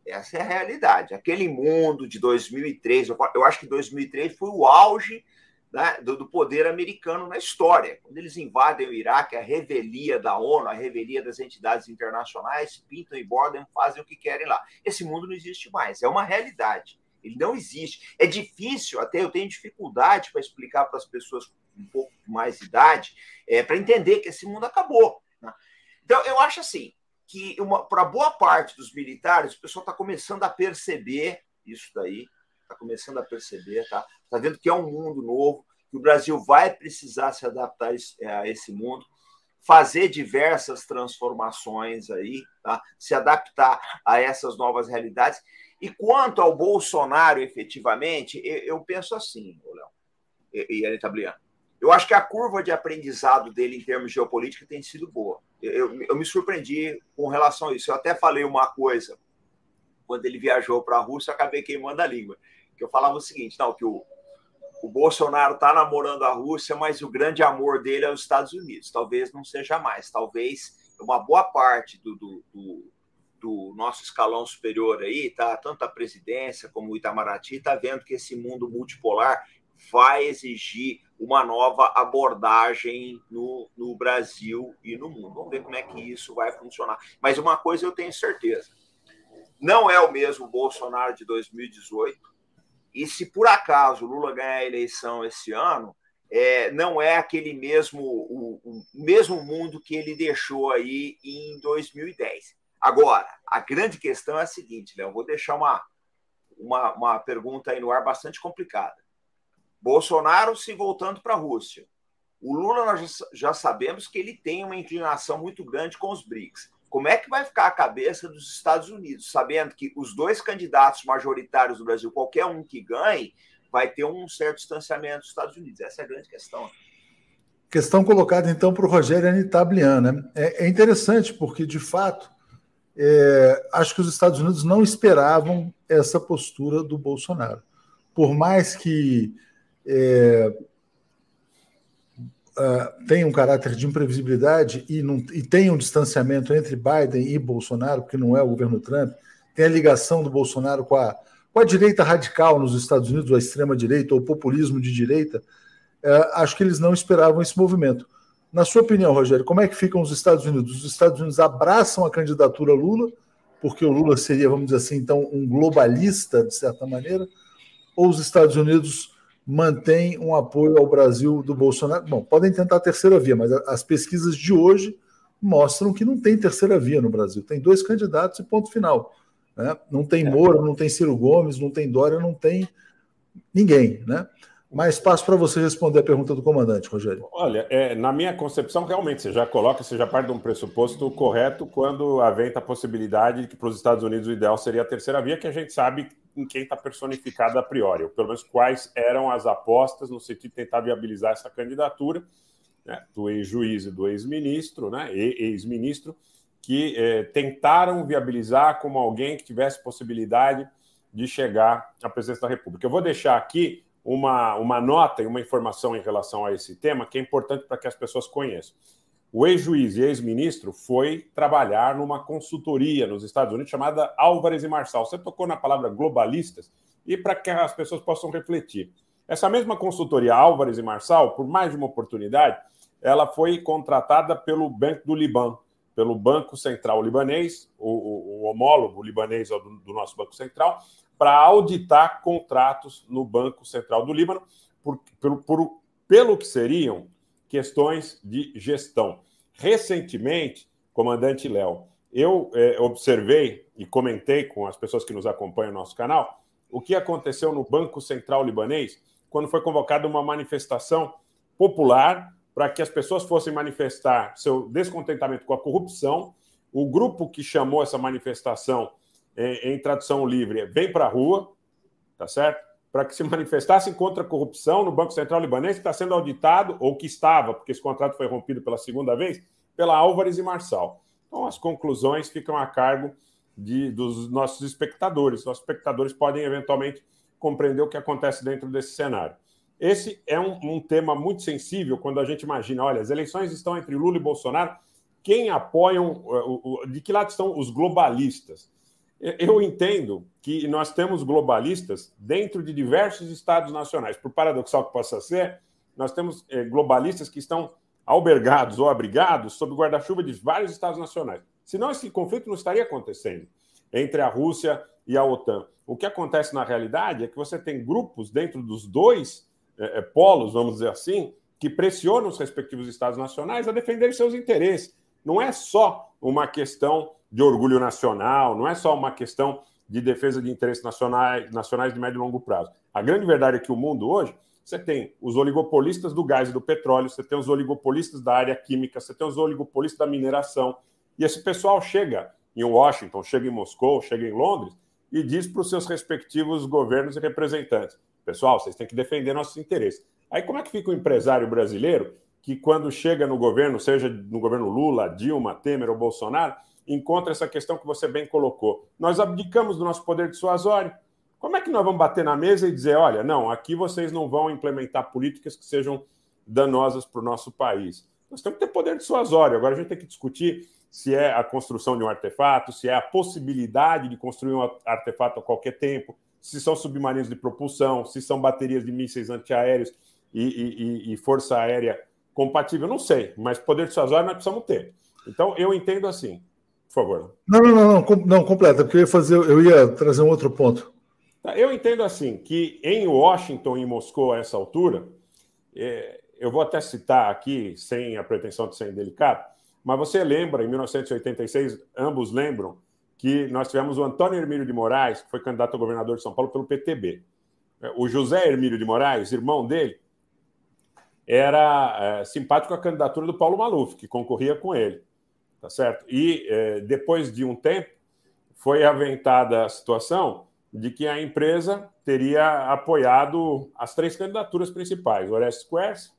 Essa é a realidade. Aquele mundo de 2003, eu acho que 2003 foi o auge né, do, do, poder americano na história. Quando eles invadem o Iraque, a revelia da ONU, a revelia das entidades internacionais, pintam e bordam, fazem o que querem lá. Esse mundo não existe mais, é uma realidade. Ele não existe. É difícil, até eu tenho dificuldade para explicar para as pessoas com um pouco mais de idade, é, para entender que esse mundo acabou. Né? Então, eu acho assim: que para boa parte dos militares, o pessoal está começando a perceber isso daí, está começando a perceber, tá? Está vendo que é um mundo novo, que o Brasil vai precisar se adaptar a esse mundo, fazer diversas transformações aí, tá? Se adaptar a essas novas realidades. E quanto ao Bolsonaro, efetivamente, eu, penso assim, Léo e, e Anitta Bliano, eu acho que a curva de aprendizado dele em termos de geopolítica tem sido boa. Eu, eu me surpreendi com relação a isso. Eu até falei uma coisa quando ele viajou para a Rússia, acabei queimando a língua. Que eu falava o seguinte: não, que o, o Bolsonaro está namorando a Rússia, mas o grande amor dele é os Estados Unidos. Talvez não seja mais. Talvez uma boa parte do, do, do, do nosso escalão superior aí, tá? Tanto a presidência como o Itamaraty, está vendo que esse mundo multipolar vai exigir uma nova abordagem no, no Brasil e no mundo. Vamos ver como é que isso vai funcionar. Mas uma coisa eu tenho certeza: não é o mesmo Bolsonaro de 2018. E se por acaso Lula ganhar a eleição esse ano, é, não é aquele mesmo o, o, mesmo mundo que ele deixou aí em 2010. Agora, a grande questão é a seguinte, Léo, vou deixar uma, uma, uma pergunta aí no ar bastante complicada. Bolsonaro se voltando para a Rússia. O Lula, nós já sabemos que ele tem uma inclinação muito grande com os BRICS. Como é que vai ficar a cabeça dos Estados Unidos, sabendo que os dois candidatos majoritários do Brasil, qualquer um que ganhe, vai ter um certo distanciamento dos Estados Unidos? Essa é a grande questão. Questão colocada então para o Rogério Anitablian. Né? É, é, interessante porque, de fato, é, acho que os Estados Unidos não esperavam essa postura do Bolsonaro. Por mais que é, uh, tenha um caráter de imprevisibilidade e, não, e tenha um distanciamento entre Biden e Bolsonaro, porque não é o governo Trump, tem a ligação do Bolsonaro com a, com a direita radical nos Estados Unidos, a extrema-direita, ou populismo de direita, é, acho que eles não esperavam esse movimento. Na sua opinião, Rogério, como é que ficam os Estados Unidos? Os Estados Unidos abraçam a candidatura Lula, porque o Lula seria, vamos dizer assim, então, um globalista, de certa maneira, ou os Estados Unidos mantêm um apoio ao Brasil do Bolsonaro? Bom, podem tentar a terceira via, mas as pesquisas de hoje mostram que não tem terceira via no Brasil. Tem dois candidatos e ponto final. Né? Não tem Moura, não tem Ciro Gomes, não tem Dória, não tem ninguém. Né? Mais espaço para você responder a pergunta do comandante, Rogério. Olha, é, na minha concepção, realmente, você já coloca, você já parte de um pressuposto correto quando aventa a possibilidade de que para os Estados Unidos o ideal seria a terceira via, que a gente sabe em quem está personificada a priori, ou pelo menos quais eram as apostas no sentido de tentar viabilizar essa candidatura né, do ex-juiz e do ex-ministro, né, ex-ministro, que é, tentaram viabilizar como alguém que tivesse possibilidade de chegar à presidência da República. Eu vou deixar aqui uma, uma nota e uma informação em relação a esse tema que é importante para que as pessoas conheçam. O ex-juiz e ex-ministro foi trabalhar numa consultoria nos Estados Unidos chamada Álvares e Marçal. Você tocou na palavra globalistas e para que as pessoas possam refletir. Essa mesma consultoria Álvares e Marçal, por mais de uma oportunidade, ela foi contratada pelo Banco do Liban, pelo Banco Central Libanês, o, o, o homólogo libanês do, do nosso Banco Central, para auditar contratos no Banco Central do Líbano, por, por, por, pelo que seriam questões de gestão. Recentemente, comandante Léo, eu é, observei e comentei com as pessoas que nos acompanham no nosso canal o que aconteceu no Banco Central Libanês quando foi convocada uma manifestação popular para que as pessoas fossem manifestar seu descontentamento com a corrupção. O grupo que chamou essa manifestação em, tradução livre, vem para a rua, tá certo? Para que se manifestassem contra a corrupção no Banco Central Libanês, que está sendo auditado, ou que estava, porque esse contrato foi rompido pela segunda vez, pela Álvares e Marçal. Então, as conclusões ficam a cargo de, dos nossos espectadores. Nossos espectadores podem, eventualmente, compreender o que acontece dentro desse cenário. Esse é um, um, tema muito sensível quando a gente imagina, olha, as eleições estão entre Lula e Bolsonaro, quem apoiam, de que lado estão os globalistas? Eu entendo que nós temos globalistas dentro de diversos estados nacionais. Por paradoxal que possa ser, nós temos eh, globalistas que estão albergados ou abrigados sob o guarda-chuva de vários estados nacionais. Senão, esse conflito não estaria acontecendo entre a Rússia e a OTAN. O que acontece na realidade é que você tem grupos dentro dos dois eh, polos, vamos dizer assim, que pressionam os respectivos estados nacionais a defender seus interesses. Não é só uma questão de orgulho nacional, não é só uma questão de defesa de interesses nacionais, nacionais de médio e longo prazo. A grande verdade é que o mundo hoje, você tem os oligopolistas do gás e do petróleo, você tem os oligopolistas da área química, você tem os oligopolistas da mineração, e esse pessoal chega em Washington, chega em Moscou, chega em Londres e diz para os seus respectivos governos e representantes: pessoal, vocês têm que defender nossos interesses. Aí como é que fica o empresário brasileiro que, quando chega no governo, seja no governo Lula, Dilma, Temer ou Bolsonaro, encontra essa questão que você bem colocou. Nós abdicamos do nosso poder dissuasório. Como é que nós vamos bater na mesa e dizer, olha, não, aqui vocês não vão implementar políticas que sejam danosas para o nosso país? Nós temos que ter poder dissuasório. Agora a gente tem que discutir se é a construção de um artefato, se é a possibilidade de construir um artefato a qualquer tempo, se são submarinos de propulsão, se são baterias de mísseis antiaéreos e, e, e força aérea compatível. Não sei, mas poder dissuasório nós precisamos ter. Então, eu entendo assim: por favor. Não, não, não, não, não completa, porque eu ia fazer, eu ia trazer um outro ponto. Tá, eu entendo assim que em Washington e Moscou a essa altura, é, eu vou até citar aqui, sem a pretensão de ser indelicado, mas você lembra, em 1986, ambos lembram que nós tivemos o Antônio Hermílio de Moraes, que foi candidato a governador de São Paulo pelo PTB. O José Hermílio de Moraes, irmão dele, era é, simpático à candidatura do Paulo Maluf, que concorria com ele, tá certo? E é, depois de um tempo foi aventada a situação de que a empresa teria apoiado as três candidaturas principais, Orestes Quers,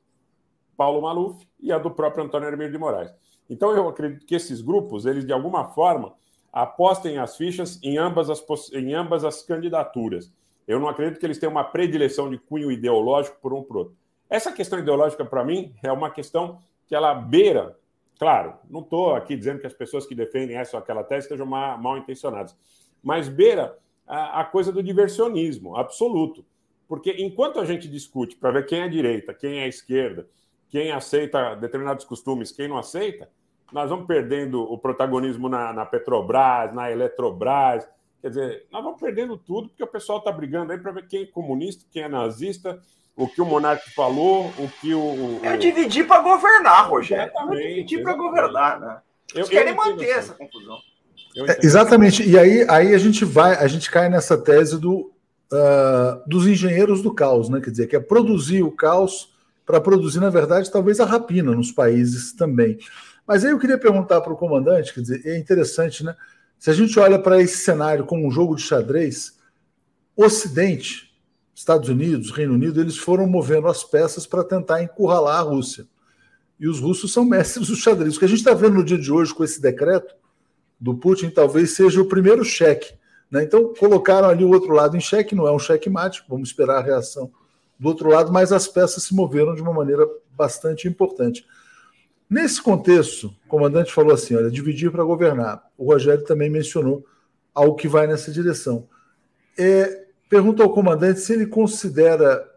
Paulo Maluf e a do próprio Antônio Hermílio de Moraes. Então eu acredito que esses grupos, eles de alguma forma apostem as fichas em ambas as, em ambas as candidaturas. Eu não acredito que eles tenham uma predileção de cunho ideológico por um por outro. Essa questão ideológica, para mim, é uma questão que ela beira. Claro, não estou aqui dizendo que as pessoas que defendem essa ou aquela tese estejam mal, mal intencionadas, mas beira a, a coisa do diversionismo absoluto. Porque enquanto a gente discute para ver quem é direita, quem é esquerda, quem aceita determinados costumes, quem não aceita, nós vamos perdendo o protagonismo na, na Petrobras, na Eletrobras. Quer dizer, nós vamos perdendo tudo porque o pessoal está brigando aí para ver quem é comunista, quem é nazista, o que o Monarque falou, o que o. o... É dividir para governar, Rogério. É dividir para governar, né? Eles eu, querem manter essa confusão. É, exatamente. E aí, aí a gente vai, a gente cai nessa tese do, uh, dos engenheiros do caos, né? Quer dizer, que é produzir o caos para produzir, na verdade, talvez a rapina nos países também. Mas aí eu queria perguntar para o comandante, quer dizer, é interessante, né? Se a gente olha para esse cenário como um jogo de xadrez, Ocidente, Estados Unidos, Reino Unido, eles foram movendo as peças para tentar encurralar a Rússia. E os russos são mestres do xadrez. O que a gente está vendo no dia de hoje com esse decreto do Putin talvez seja o primeiro cheque. Né? Então, colocaram ali o outro lado em xeque, não é um cheque mate, vamos esperar a reação do outro lado, mas as peças se moveram de uma maneira bastante importante. Nesse contexto, o comandante falou assim: olha, dividir para governar. O Rogério também mencionou algo que vai nessa direção. É, pergunta ao comandante se ele considera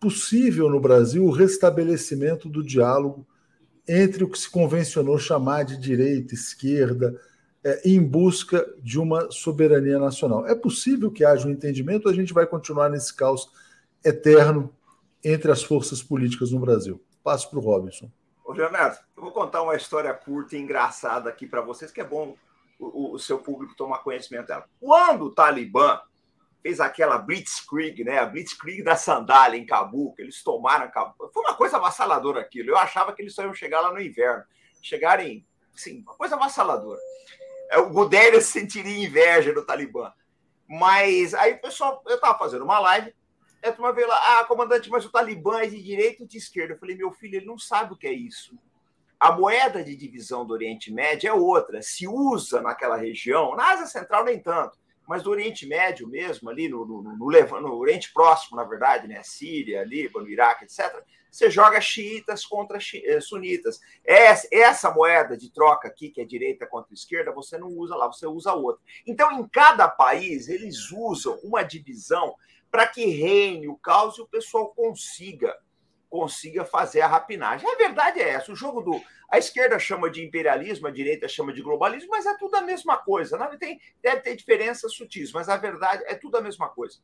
possível no Brasil o restabelecimento do diálogo entre o que se convencionou chamar de direita, esquerda, é, em busca de uma soberania nacional. É possível que haja um entendimento a gente vai continuar nesse caos eterno entre as forças políticas no Brasil? Passo para o Robinson. Ô, Leonardo, eu vou contar uma história curta e engraçada aqui para vocês, que é bom o, o, seu público tomar conhecimento dela. Quando o Talibã fez aquela Blitzkrieg, né? A Blitzkrieg da sandália em Cabul, que eles tomaram Cabul. Foi uma coisa avassaladora aquilo. Eu achava que eles só iam chegar lá no inverno. Chegarem, sim, uma coisa avassaladora. É, o Guderian sentiria inveja do Talibã. Mas aí o pessoal, eu estava fazendo uma live, a turma veio lá, ah, comandante, mas o Talibã é de direita ou de esquerda? Eu falei, meu filho, ele não sabe o que é isso. A moeda de divisão do Oriente Médio é outra, se usa naquela região, na Ásia Central nem tanto, mas do Oriente Médio mesmo, ali no, no, no, no Oriente Próximo, na verdade, né? Síria, Líbano, Iraque, etc., você joga xiitas contra eh, sunitas. Essa moeda de troca aqui, que é direita contra esquerda, você não usa lá, você usa outra. Então, em cada país, eles usam uma divisão para que reine o caos e o pessoal consiga consiga fazer a rapinagem. A verdade é essa. O jogo do. A esquerda chama de imperialismo, a direita chama de globalismo, mas é tudo a mesma coisa. Não, tem, deve ter diferenças sutis, mas a verdade é tudo a mesma coisa.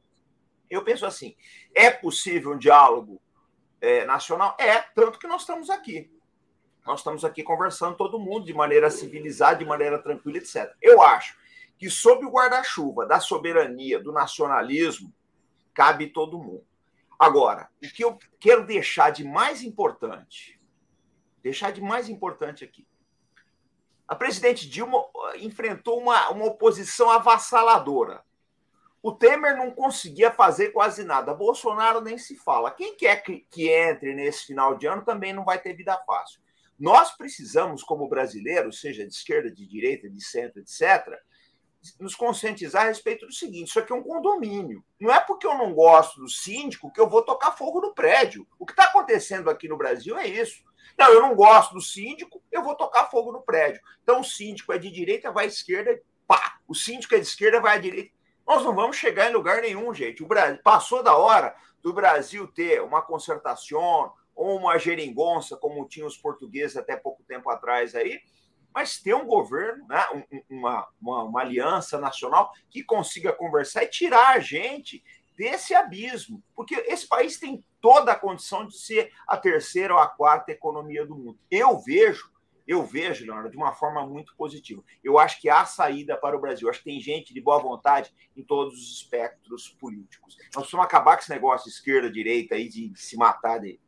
Eu penso assim: é possível um diálogo é, nacional? É, tanto que nós estamos aqui. Nós estamos aqui conversando todo mundo de maneira civilizada, de maneira tranquila, etc. Eu acho que, sob o guarda-chuva da soberania, do nacionalismo, cabe todo mundo. Agora, o que eu quero deixar de mais importante, deixar de mais importante aqui. A presidente Dilma uh, enfrentou uma, uma oposição avassaladora. O Temer não conseguia fazer quase nada. Bolsonaro nem se fala. Quem quer que, que entre nesse final de ano também não vai ter vida fácil. Nós precisamos, como brasileiros, seja de esquerda, de direita, de centro, etc., nos conscientizar a respeito do seguinte: isso aqui é um condomínio. Não é porque eu não gosto do síndico que eu vou tocar fogo no prédio. O que está acontecendo aqui no Brasil é isso. Não, eu não gosto do síndico, eu vou tocar fogo no prédio. Então o síndico é de direita, vai à esquerda, pá. O síndico é de esquerda, vai à direita. Nós não vamos chegar em lugar nenhum, gente. O Brasil passou da hora do Brasil ter uma concertação ou uma geringonça, como tinham os portugueses até pouco tempo atrás aí, mas ter um governo, né, uma, uma, uma aliança nacional que consiga conversar e tirar a gente desse abismo, porque esse país tem toda a condição de ser a terceira ou a quarta economia do mundo. Eu vejo eu vejo, Leonardo, de uma forma muito positiva. Eu acho que há saída para o Brasil. Eu acho que tem gente de boa vontade em todos os espectros políticos. Nós precisamos acabar com esse negócio esquerda-direita aí de se matar. De...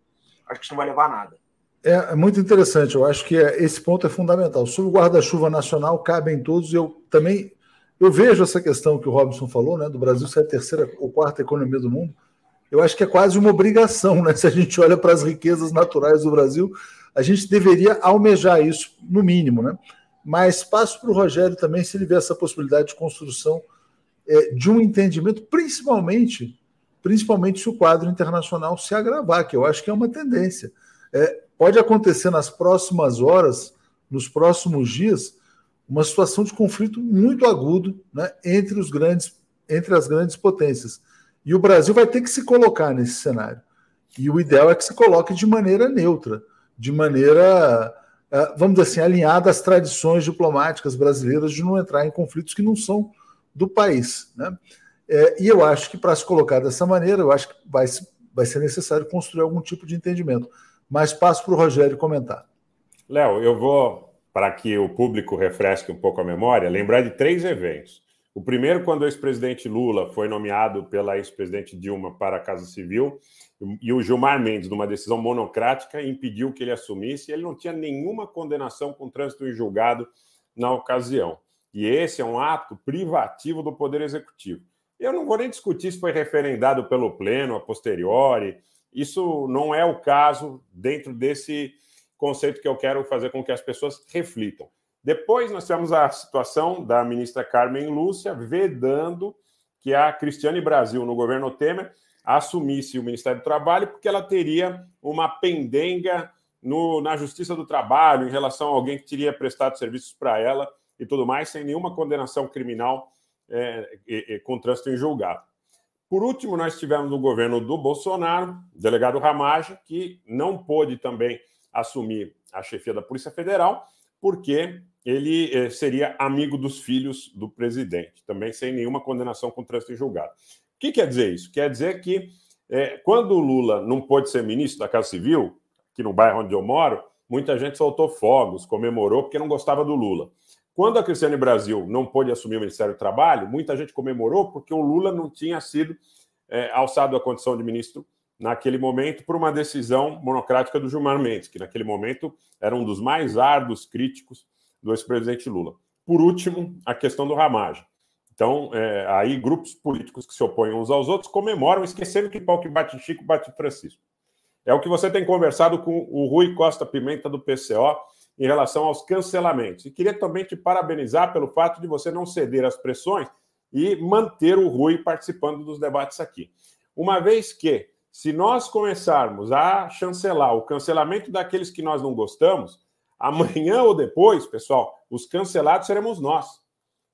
Acho que isso não vai levar a nada. É, é muito interessante. Eu acho que é, esse ponto é fundamental. Sobre o guarda-chuva nacional, cabem todos. Eu também eu vejo essa questão que o Robson falou, né, do Brasil ser a terceira ou quarta economia do mundo. Eu acho que é quase uma obrigação, né? Se a gente olha para as riquezas naturais do Brasil, a gente deveria almejar isso, no mínimo, né? Mas passo para o Rogério também, se ele vê essa possibilidade de construção é, de um entendimento, principalmente, principalmente se o quadro internacional se agravar, que eu acho que é uma tendência. É, pode acontecer nas próximas horas, nos próximos dias, uma situação de conflito muito agudo né, entre os grandes, entre as grandes potências. E o Brasil vai ter que se colocar nesse cenário. E o ideal é que se coloque de maneira neutra de maneira, é, vamos dizer assim, alinhada às tradições diplomáticas brasileiras de não entrar em conflitos que não são do país. Né? É, e eu acho que para se colocar dessa maneira, eu acho que vai, vai ser necessário construir algum tipo de entendimento. Mas passo para o Rogério comentar. Léo, eu vou, para que o público refresque um pouco a memória, lembrar de três eventos. O primeiro, quando o ex-presidente Lula foi nomeado pela ex-presidente Dilma para a Casa Civil, e o Gilmar Mendes, numa decisão monocrática, impediu que ele assumisse, ele não tinha nenhuma condenação com trânsito em julgado na ocasião. E esse é um ato privativo do Poder Executivo. Eu não vou nem discutir se foi referendado pelo Pleno a posteriori, isso não é o caso dentro desse conceito que eu quero fazer com que as pessoas reflitam. Depois nós tivemos a situação da ministra Carmen Lúcia vedando que a Cristiane Brasil, no governo Temer, assumisse o Ministério do Trabalho, porque ela teria uma pendenga no, na Justiça do Trabalho em relação a alguém que teria prestado serviços para ela e tudo mais, sem nenhuma condenação criminal é, é, com trânsito em julgado. Por último, nós tivemos o governo do Bolsonaro, o delegado Ramage, que não pôde também assumir a chefia da Polícia Federal, porque ele é, seria amigo dos filhos do presidente, também sem nenhuma condenação com trânsito em julgado que quer dizer isso? Quer dizer que é, quando o Lula não pôde ser ministro da Casa Civil, aqui no bairro onde eu moro, muita gente soltou fogos, comemorou porque não gostava do Lula. Quando a Cristiane Brasil não pôde assumir o Ministério do Trabalho, muita gente comemorou porque o Lula não tinha sido é, alçado à condição de ministro naquele momento por uma decisão monocrática do Gilmar Mendes, que naquele momento era um dos mais árduos críticos do ex-presidente Lula. Por último, a questão do Ramagem. Então, é, aí grupos políticos que se opõem uns aos outros comemoram, esquecendo que pau que bate Chico, bate Francisco. É o que você tem conversado com o Rui Costa Pimenta do PCO em relação aos cancelamentos. E queria também te parabenizar pelo fato de você não ceder às pressões e manter o Rui participando dos debates aqui. Uma vez que, se nós começarmos a chancelar o cancelamento daqueles que nós não gostamos, amanhã ou depois, pessoal, os cancelados seremos nós.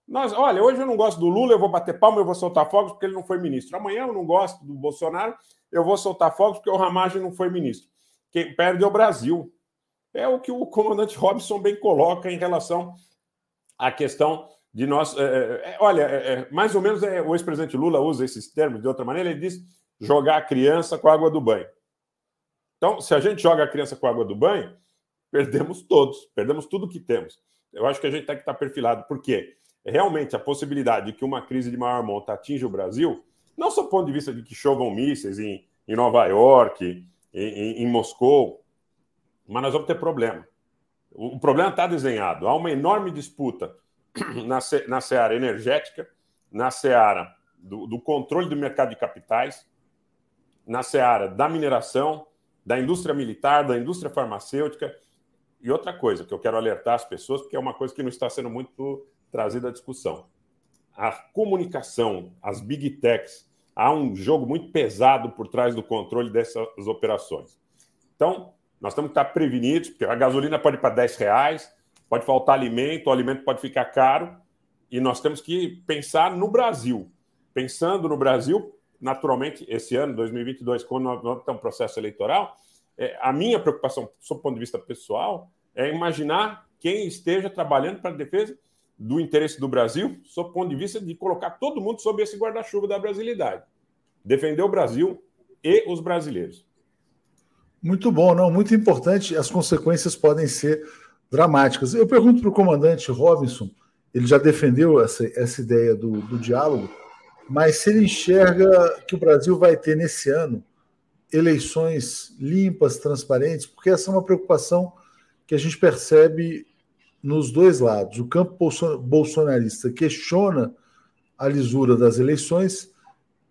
Nós, olha, hoje eu não gosto do Lula, eu vou bater palma, eu vou soltar fogos porque ele não foi ministro. Amanhã eu não gosto do Bolsonaro, eu vou soltar fogos porque o Ramagem não foi ministro. Quem perde é o Brasil. É o que o comandante Robson bem coloca em relação à questão de nós. É, é, é olha, é, é, mais ou menos é, o ex-presidente Lula usa esses termos de outra maneira, ele diz jogar a criança com a água do banho. Então, se a gente joga a criança com a água do banho, perdemos todos, perdemos tudo que temos. Eu acho que a gente tem que estar perfilado. Por quê? realmente a possibilidade de que uma crise de maior monta atinja o Brasil, não só do ponto de vista de que chovam mísseis em, em Nova York, em, em, em Moscou, mas nós vamos ter problema. O, problema está desenhado. Há uma enorme disputa na, na seara energética, na seara do, do controle do mercado de capitais, na seara da mineração, da indústria militar, da indústria farmacêutica. E outra coisa que eu quero alertar as pessoas, porque é uma coisa que não está sendo muito trazido à discussão. A comunicação, as big techs, há um jogo muito pesado por trás do controle dessas operações. Então, nós temos que estar prevenidos, porque a gasolina pode ir para 10 reais, pode faltar alimento, o alimento pode ficar caro, e nós temos que pensar no Brasil. Pensando no Brasil, naturalmente, esse ano, 2022, quando nós, nós temos um processo eleitoral, é, a minha preocupação, sob o ponto de vista pessoal, é imaginar quem esteja trabalhando para a defesa do interesse do Brasil, sob o ponto de vista de colocar todo mundo sob esse guarda-chuva da brasilidade. Defender o Brasil e os brasileiros. Muito bom, não, muito importante. As consequências podem ser dramáticas. Eu pergunto para o comandante Robinson, ele já defendeu essa, essa ideia do, do diálogo, mas se ele enxerga que o Brasil vai ter nesse ano eleições limpas, transparentes, porque essa é uma preocupação que a gente percebe nos dois lados. O campo bolsonarista questiona a lisura das eleições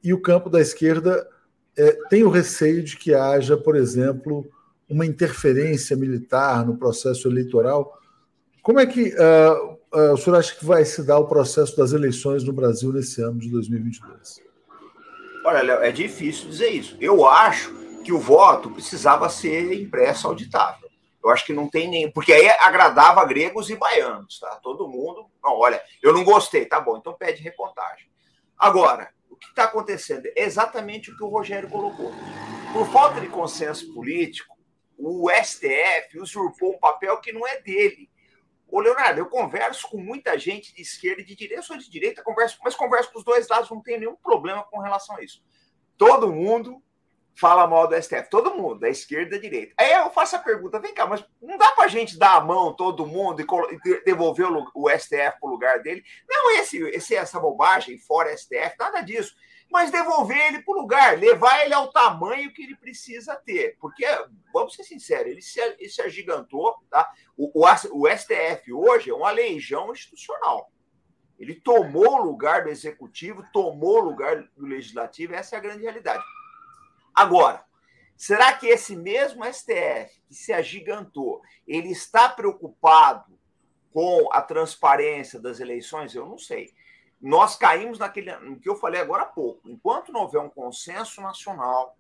e o campo da esquerda é, tem o receio de que haja, por exemplo, uma interferência militar no processo eleitoral. Como é que uh, uh, o senhor acha que vai se dar o processo das eleições no Brasil nesse ano de 2022? Olha, Léo, é difícil dizer isso. Eu acho que o voto precisava ser impresso auditável. Eu acho que não tem nem. Porque aí agradava gregos e baianos, tá? Todo mundo. Não, olha, eu não gostei, tá bom, então pede recontagem. Agora, que está acontecendo é exatamente o que o Rogério colocou. Por falta de consenso político, o STF usurpou um papel que não é dele. Ô, Leonardo, eu converso com muita gente de esquerda e de direita, sou de direita, converso, mas converso com os dois lados, não tenho nenhum problema com relação a isso. Todo mundo fala mal do STF, todo mundo, da esquerda e da direita. Aí eu faço a pergunta: vem cá, mas não dá para a gente dar a mão todo mundo e devolver o STF para o lugar dele? Não, esse, esse, essa bobagem, fora STF, nada disso. Mas devolver ele para o lugar, levar ele ao tamanho que ele precisa ter. Porque, vamos ser sinceros, ele se, ele se agigantou. Tá? O, o, o STF hoje é uma legião institucional. Ele tomou o lugar do executivo, tomou o lugar do legislativo, essa é a grande realidade. Agora, será que esse mesmo STF que se agigantou, ele está preocupado com a transparência das eleições? Eu não sei. Nós caímos naquele no que eu falei agora há pouco. Enquanto não houver um consenso nacional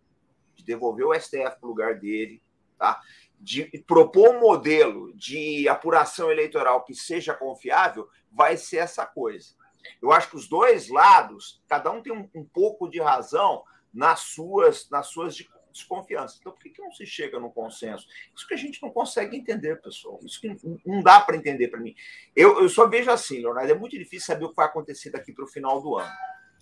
de devolver o STF para o lugar dele, tá? de propor um modelo de apuração eleitoral que seja confiável, vai ser essa coisa. Eu acho que os dois lados, cada um tem um, um pouco de razão nas suas, nas suas desconfianças. Então, por que, que não se chega no consenso? Isso que a gente não consegue entender, pessoal. Isso que não dá para entender para mim. Eu, eu só vejo assim, Leonardo, é muito difícil saber o que vai acontecer daqui para o final do ano.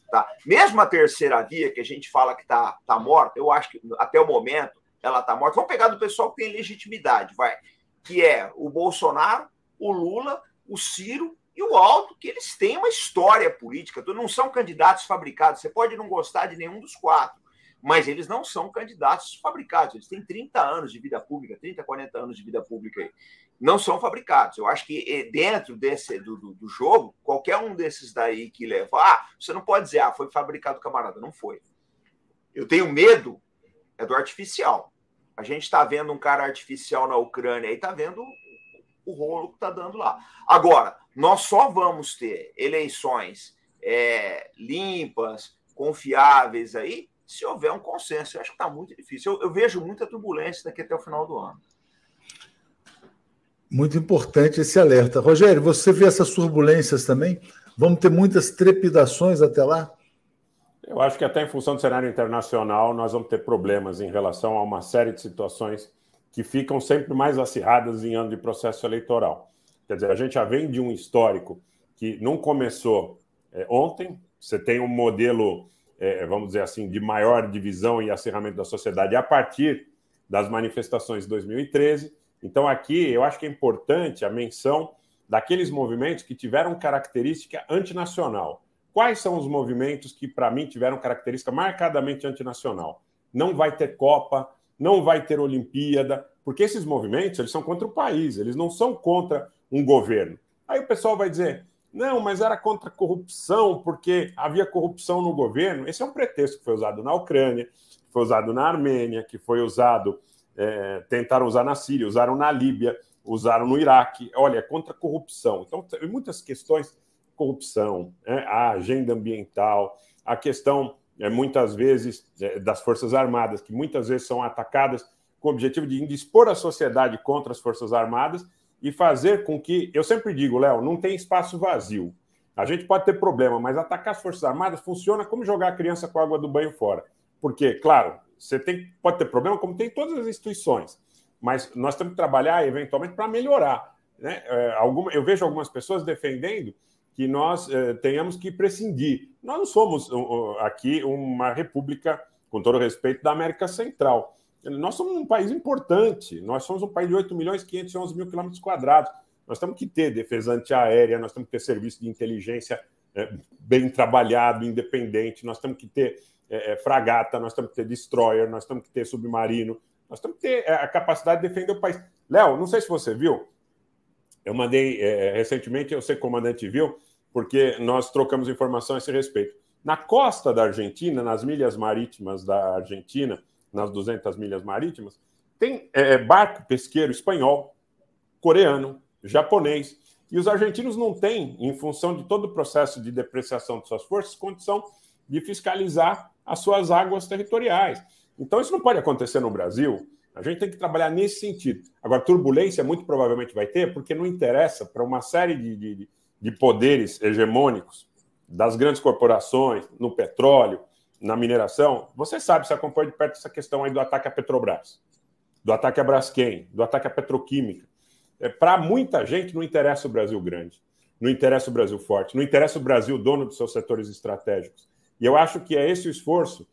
Tá? Mesmo a terceira via, que a gente fala que está tá morta, eu acho que até o momento ela está morta. Vamos pegar do pessoal que tem legitimidade, vai. Que é o Bolsonaro, o Lula, o Ciro e o Alto, que eles têm uma história política, não são candidatos fabricados. Você pode não gostar de nenhum dos quatro, mas eles não são candidatos fabricados. Eles têm 30 anos de vida pública, 30, 40 anos de vida pública aí. Não são fabricados. Eu acho que eh, dentro desse do, do, do jogo, qualquer um desses daí que leva, ah, você não pode dizer, ah, foi fabricado camarada. Não foi. Eu tenho medo é do artificial. A gente está vendo um cara artificial na Ucrânia e está vendo o rolo que está dando lá. Agora, nós só vamos ter eleições é, limpas, confiáveis aí, se houver um consenso. Eu acho que está muito difícil. Eu, eu, vejo muita turbulência daqui até o final do ano. Muito importante esse alerta. Rogério, você vê essas turbulências também? Vamos ter muitas trepidações até lá? Eu acho que até em função do cenário internacional nós vamos ter problemas em relação a uma série de situações que ficam sempre mais acirradas em ano de processo eleitoral. Quer dizer, a gente já vem de um histórico que não começou é, ontem, você tem um modelo, é, vamos dizer assim, de maior divisão e acirramento da sociedade a partir das manifestações de 2013. Então, aqui eu acho que é importante a menção daqueles movimentos que tiveram característica antinacional. Quais são os movimentos que, para mim, tiveram característica marcadamente antinacional? Não vai ter Copa, não vai ter Olimpíada, porque esses movimentos eles são contra o país, eles não são contra um governo. Aí o pessoal vai dizer: não, mas era contra a corrupção, porque havia corrupção no governo. Esse é um pretexto que foi usado na Ucrânia, que foi usado na Armênia, que foi usado, é, tentaram usar na Síria, usaram na Líbia, usaram no Iraque. Olha, é contra a corrupção. Então, tem muitas questões: corrupção, é, a agenda ambiental, a questão, é, muitas vezes, é, das Forças Armadas, que muitas vezes são atacadas com o objetivo de indispor a sociedade contra as Forças Armadas e fazer com que. Eu sempre digo, Léo, não tem espaço vazio. A gente pode ter problema, mas atacar as Forças Armadas funciona como jogar a criança com a água do banho fora. Porque, claro, você tem, pode ter problema, como tem todas as instituições, mas nós temos que trabalhar eventualmente para melhorar. Né? É, alguma, eu vejo algumas pessoas defendendo que nós é, tenhamos que prescindir. Nós não somos uh, aqui uma república, com todo respeito, da América Central. Nós somos um país importante, nós somos um país de 8 milhões e 511 mil quilômetros quadrados. Nós temos que ter defesa antiaérea, nós temos que ter serviço de inteligência é, bem trabalhado, independente, nós temos que ter é, é, fragata, nós temos que ter destroyer, nós temos que ter submarino, nós temos que ter é, a capacidade de defender o país. Léo, não sei se você viu, eu mandei é, recentemente, eu sei comandante viu, porque nós trocamos informação a esse respeito. Na costa da Argentina, nas milhas marítimas da Argentina, nas 200 milhas marítimas, tem é, barco pesqueiro espanhol, coreano, japonês. E os argentinos não têm, em função de todo o processo de depreciação de suas forças, condição de fiscalizar as suas águas territoriais. Então, isso não pode acontecer no Brasil. A gente tem que trabalhar nesse sentido. Agora, turbulência muito provavelmente vai ter, porque não interessa para uma série de, de, de poderes hegemônicos das grandes corporações no petróleo, na mineração. Você sabe, você acompanha de perto essa questão aí do ataque à Petrobras, do ataque à Braskem, do ataque à Petroquímica. É, Para muita gente não interessa o Brasil grande, não interessa o Brasil forte, não interessa o Brasil dono dos seus setores estratégicos. E eu acho que é esse o esforço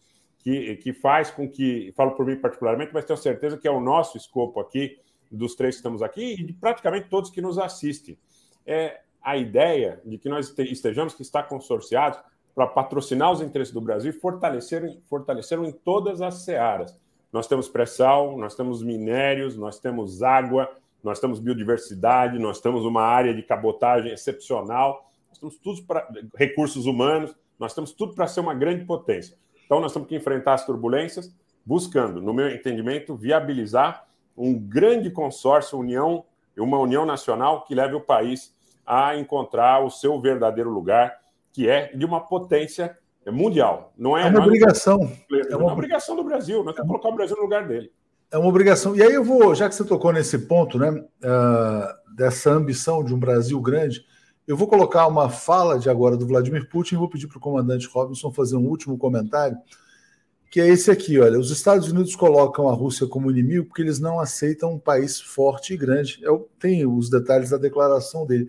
que, que faz com que, falo por mim particularmente, mas tenho certeza que é o nosso escopo aqui, dos três que estamos aqui, e de praticamente todos que nos assistem. É a ideia de que nós estejamos, que está consorciados, para patrocinar os interesses do Brasil e fortalecer, fortalecer em todas as searas. Nós temos pré-sal, nós temos minérios, nós temos água, nós temos biodiversidade, nós temos uma área de cabotagem excepcional, nós temos tudo para recursos humanos, nós temos tudo para ser uma grande potência. Então, nós temos que enfrentar as turbulências, buscando, no meu entendimento, viabilizar um grande consórcio, união, uma união nacional que leve o país a encontrar o seu verdadeiro lugar, que é de uma potência mundial. Não é, é uma não obrigação. É uma obrigação do Brasil. Nós temos que colocar o Brasil no lugar dele. É uma obrigação. E aí eu vou, já que você tocou nesse ponto, né, uh, dessa ambição de um Brasil grande, eu vou colocar uma fala de agora do Vladimir Putin e vou pedir para o comandante Robinson fazer um último comentário, que é esse aqui, olha, os Estados Unidos colocam a Rússia como inimigo porque eles não aceitam um país forte e grande. Eu tenho os detalhes da declaração dele.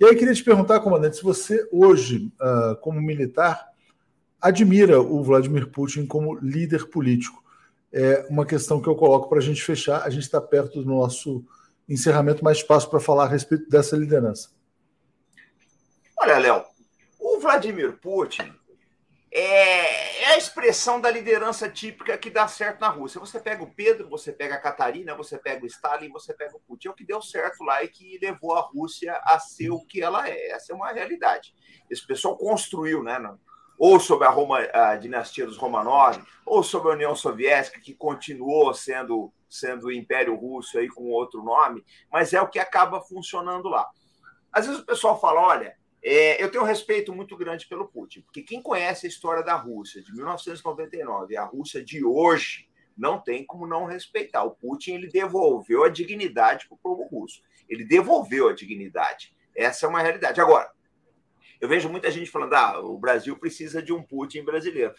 E aí queria te perguntar, comandante, se você hoje, uh, como militar, admira o Vladimir Putin como líder político é uma questão que eu coloco para a gente fechar. A gente está perto do nosso encerramento, mais espaço para falar a respeito dessa liderança. Olha, Léo, o Vladimir Putin é, é, a expressão da liderança típica que dá certo na Rússia. Você pega o Pedro, você pega a Catarina, você pega o Stalin, você pega o Putin. É o que deu certo lá e que levou a Rússia a ser o que ela é. Essa é uma realidade. Esse pessoal construiu, né? ou sobre a, Roma, a dinastia dos Romanov, ou sobre a União Soviética, que continuou sendo, sendo o Império Russo aí com outro nome, mas é o que acaba funcionando lá. Às vezes o pessoal fala: olha, é, eu tenho um respeito muito grande pelo Putin, porque quem conhece a história da Rússia de 1999 e a Rússia de hoje, não tem como não respeitar. O Putin ele devolveu a dignidade para o povo russo. Ele devolveu a dignidade. Essa é uma realidade. Agora, eu vejo muita gente falando: ah, o Brasil precisa de um Putin brasileiro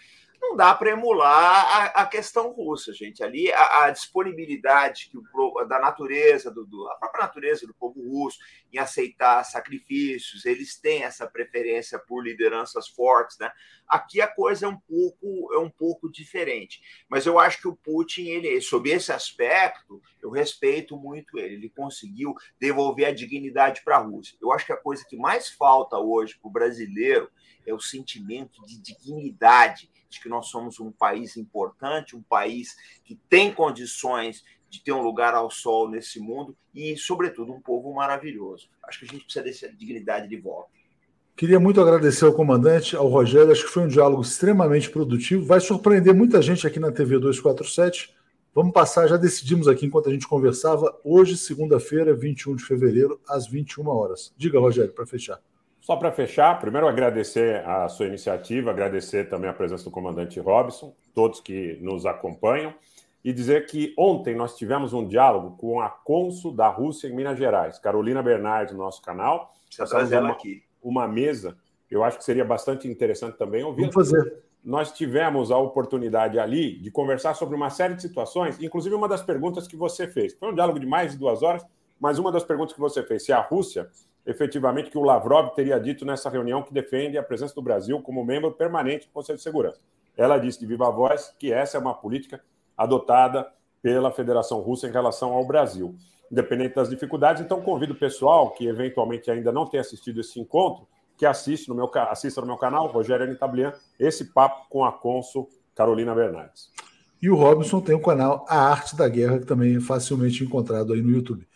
não dá para emular a, a, questão russa, gente. Ali a, a disponibilidade que o, da natureza, do, do, a própria natureza do povo russo em aceitar sacrifícios, eles têm essa preferência por lideranças fortes, né? Aqui a coisa é um pouco é um pouco diferente, mas eu acho que o Putin, ele, sob esse aspecto, eu respeito muito ele. Ele conseguiu devolver a dignidade para a Rússia. Eu acho que a coisa que mais falta hoje para o brasileiro é o sentimento de dignidade de que nós somos um país importante, um país que tem condições de ter um lugar ao sol nesse mundo e, sobretudo, um povo maravilhoso. Acho que a gente precisa dessa dignidade de volta. Queria muito agradecer ao comandante, ao Rogério. Acho que foi um diálogo extremamente produtivo. Vai surpreender muita gente aqui na TV 247. Vamos passar, já decidimos aqui enquanto a gente conversava, hoje, segunda-feira, 21 de fevereiro, às 21 horas. Diga, Rogério, para fechar. Só para fechar, primeiro agradecer a sua iniciativa, agradecer também a presença do comandante Robson, todos que nos acompanham, e dizer que ontem nós tivemos um diálogo com a cônsul da Rússia em Minas Gerais, Carolina Bernardes, no nosso canal. Precisa trazer ela aqui. Uma mesa, eu acho que seria bastante interessante também ouvir. Vamos fazer. Nós tivemos a oportunidade ali de conversar sobre uma série de situações, inclusive uma das perguntas que você fez. Foi um diálogo de mais de duas horas, mas uma das perguntas que você fez, se a Rússia efetivamente que o Lavrov teria dito nessa reunião que defende a presença do Brasil como membro permanente do Conselho de Segurança. Ela disse de viva voz que essa é uma política adotada pela Federação Russa em relação ao Brasil, independente das dificuldades. Então, convido o pessoal que eventualmente ainda não tenha assistido esse encontro, que assiste no meu, assista no meu canal, Rogério Anitablian, esse papo com a cônsul Carolina Bernardes. E o Robinson tem o canal A Arte da Guerra, que também é facilmente encontrado aí no YouTube.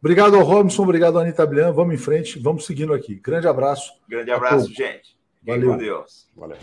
Obrigado ao Robinson, obrigado ao Anitta Blian. Vamos em frente, vamos seguindo aqui. Grande abraço. Grande abraço, gente. Valeu. Com Deus. Valeu.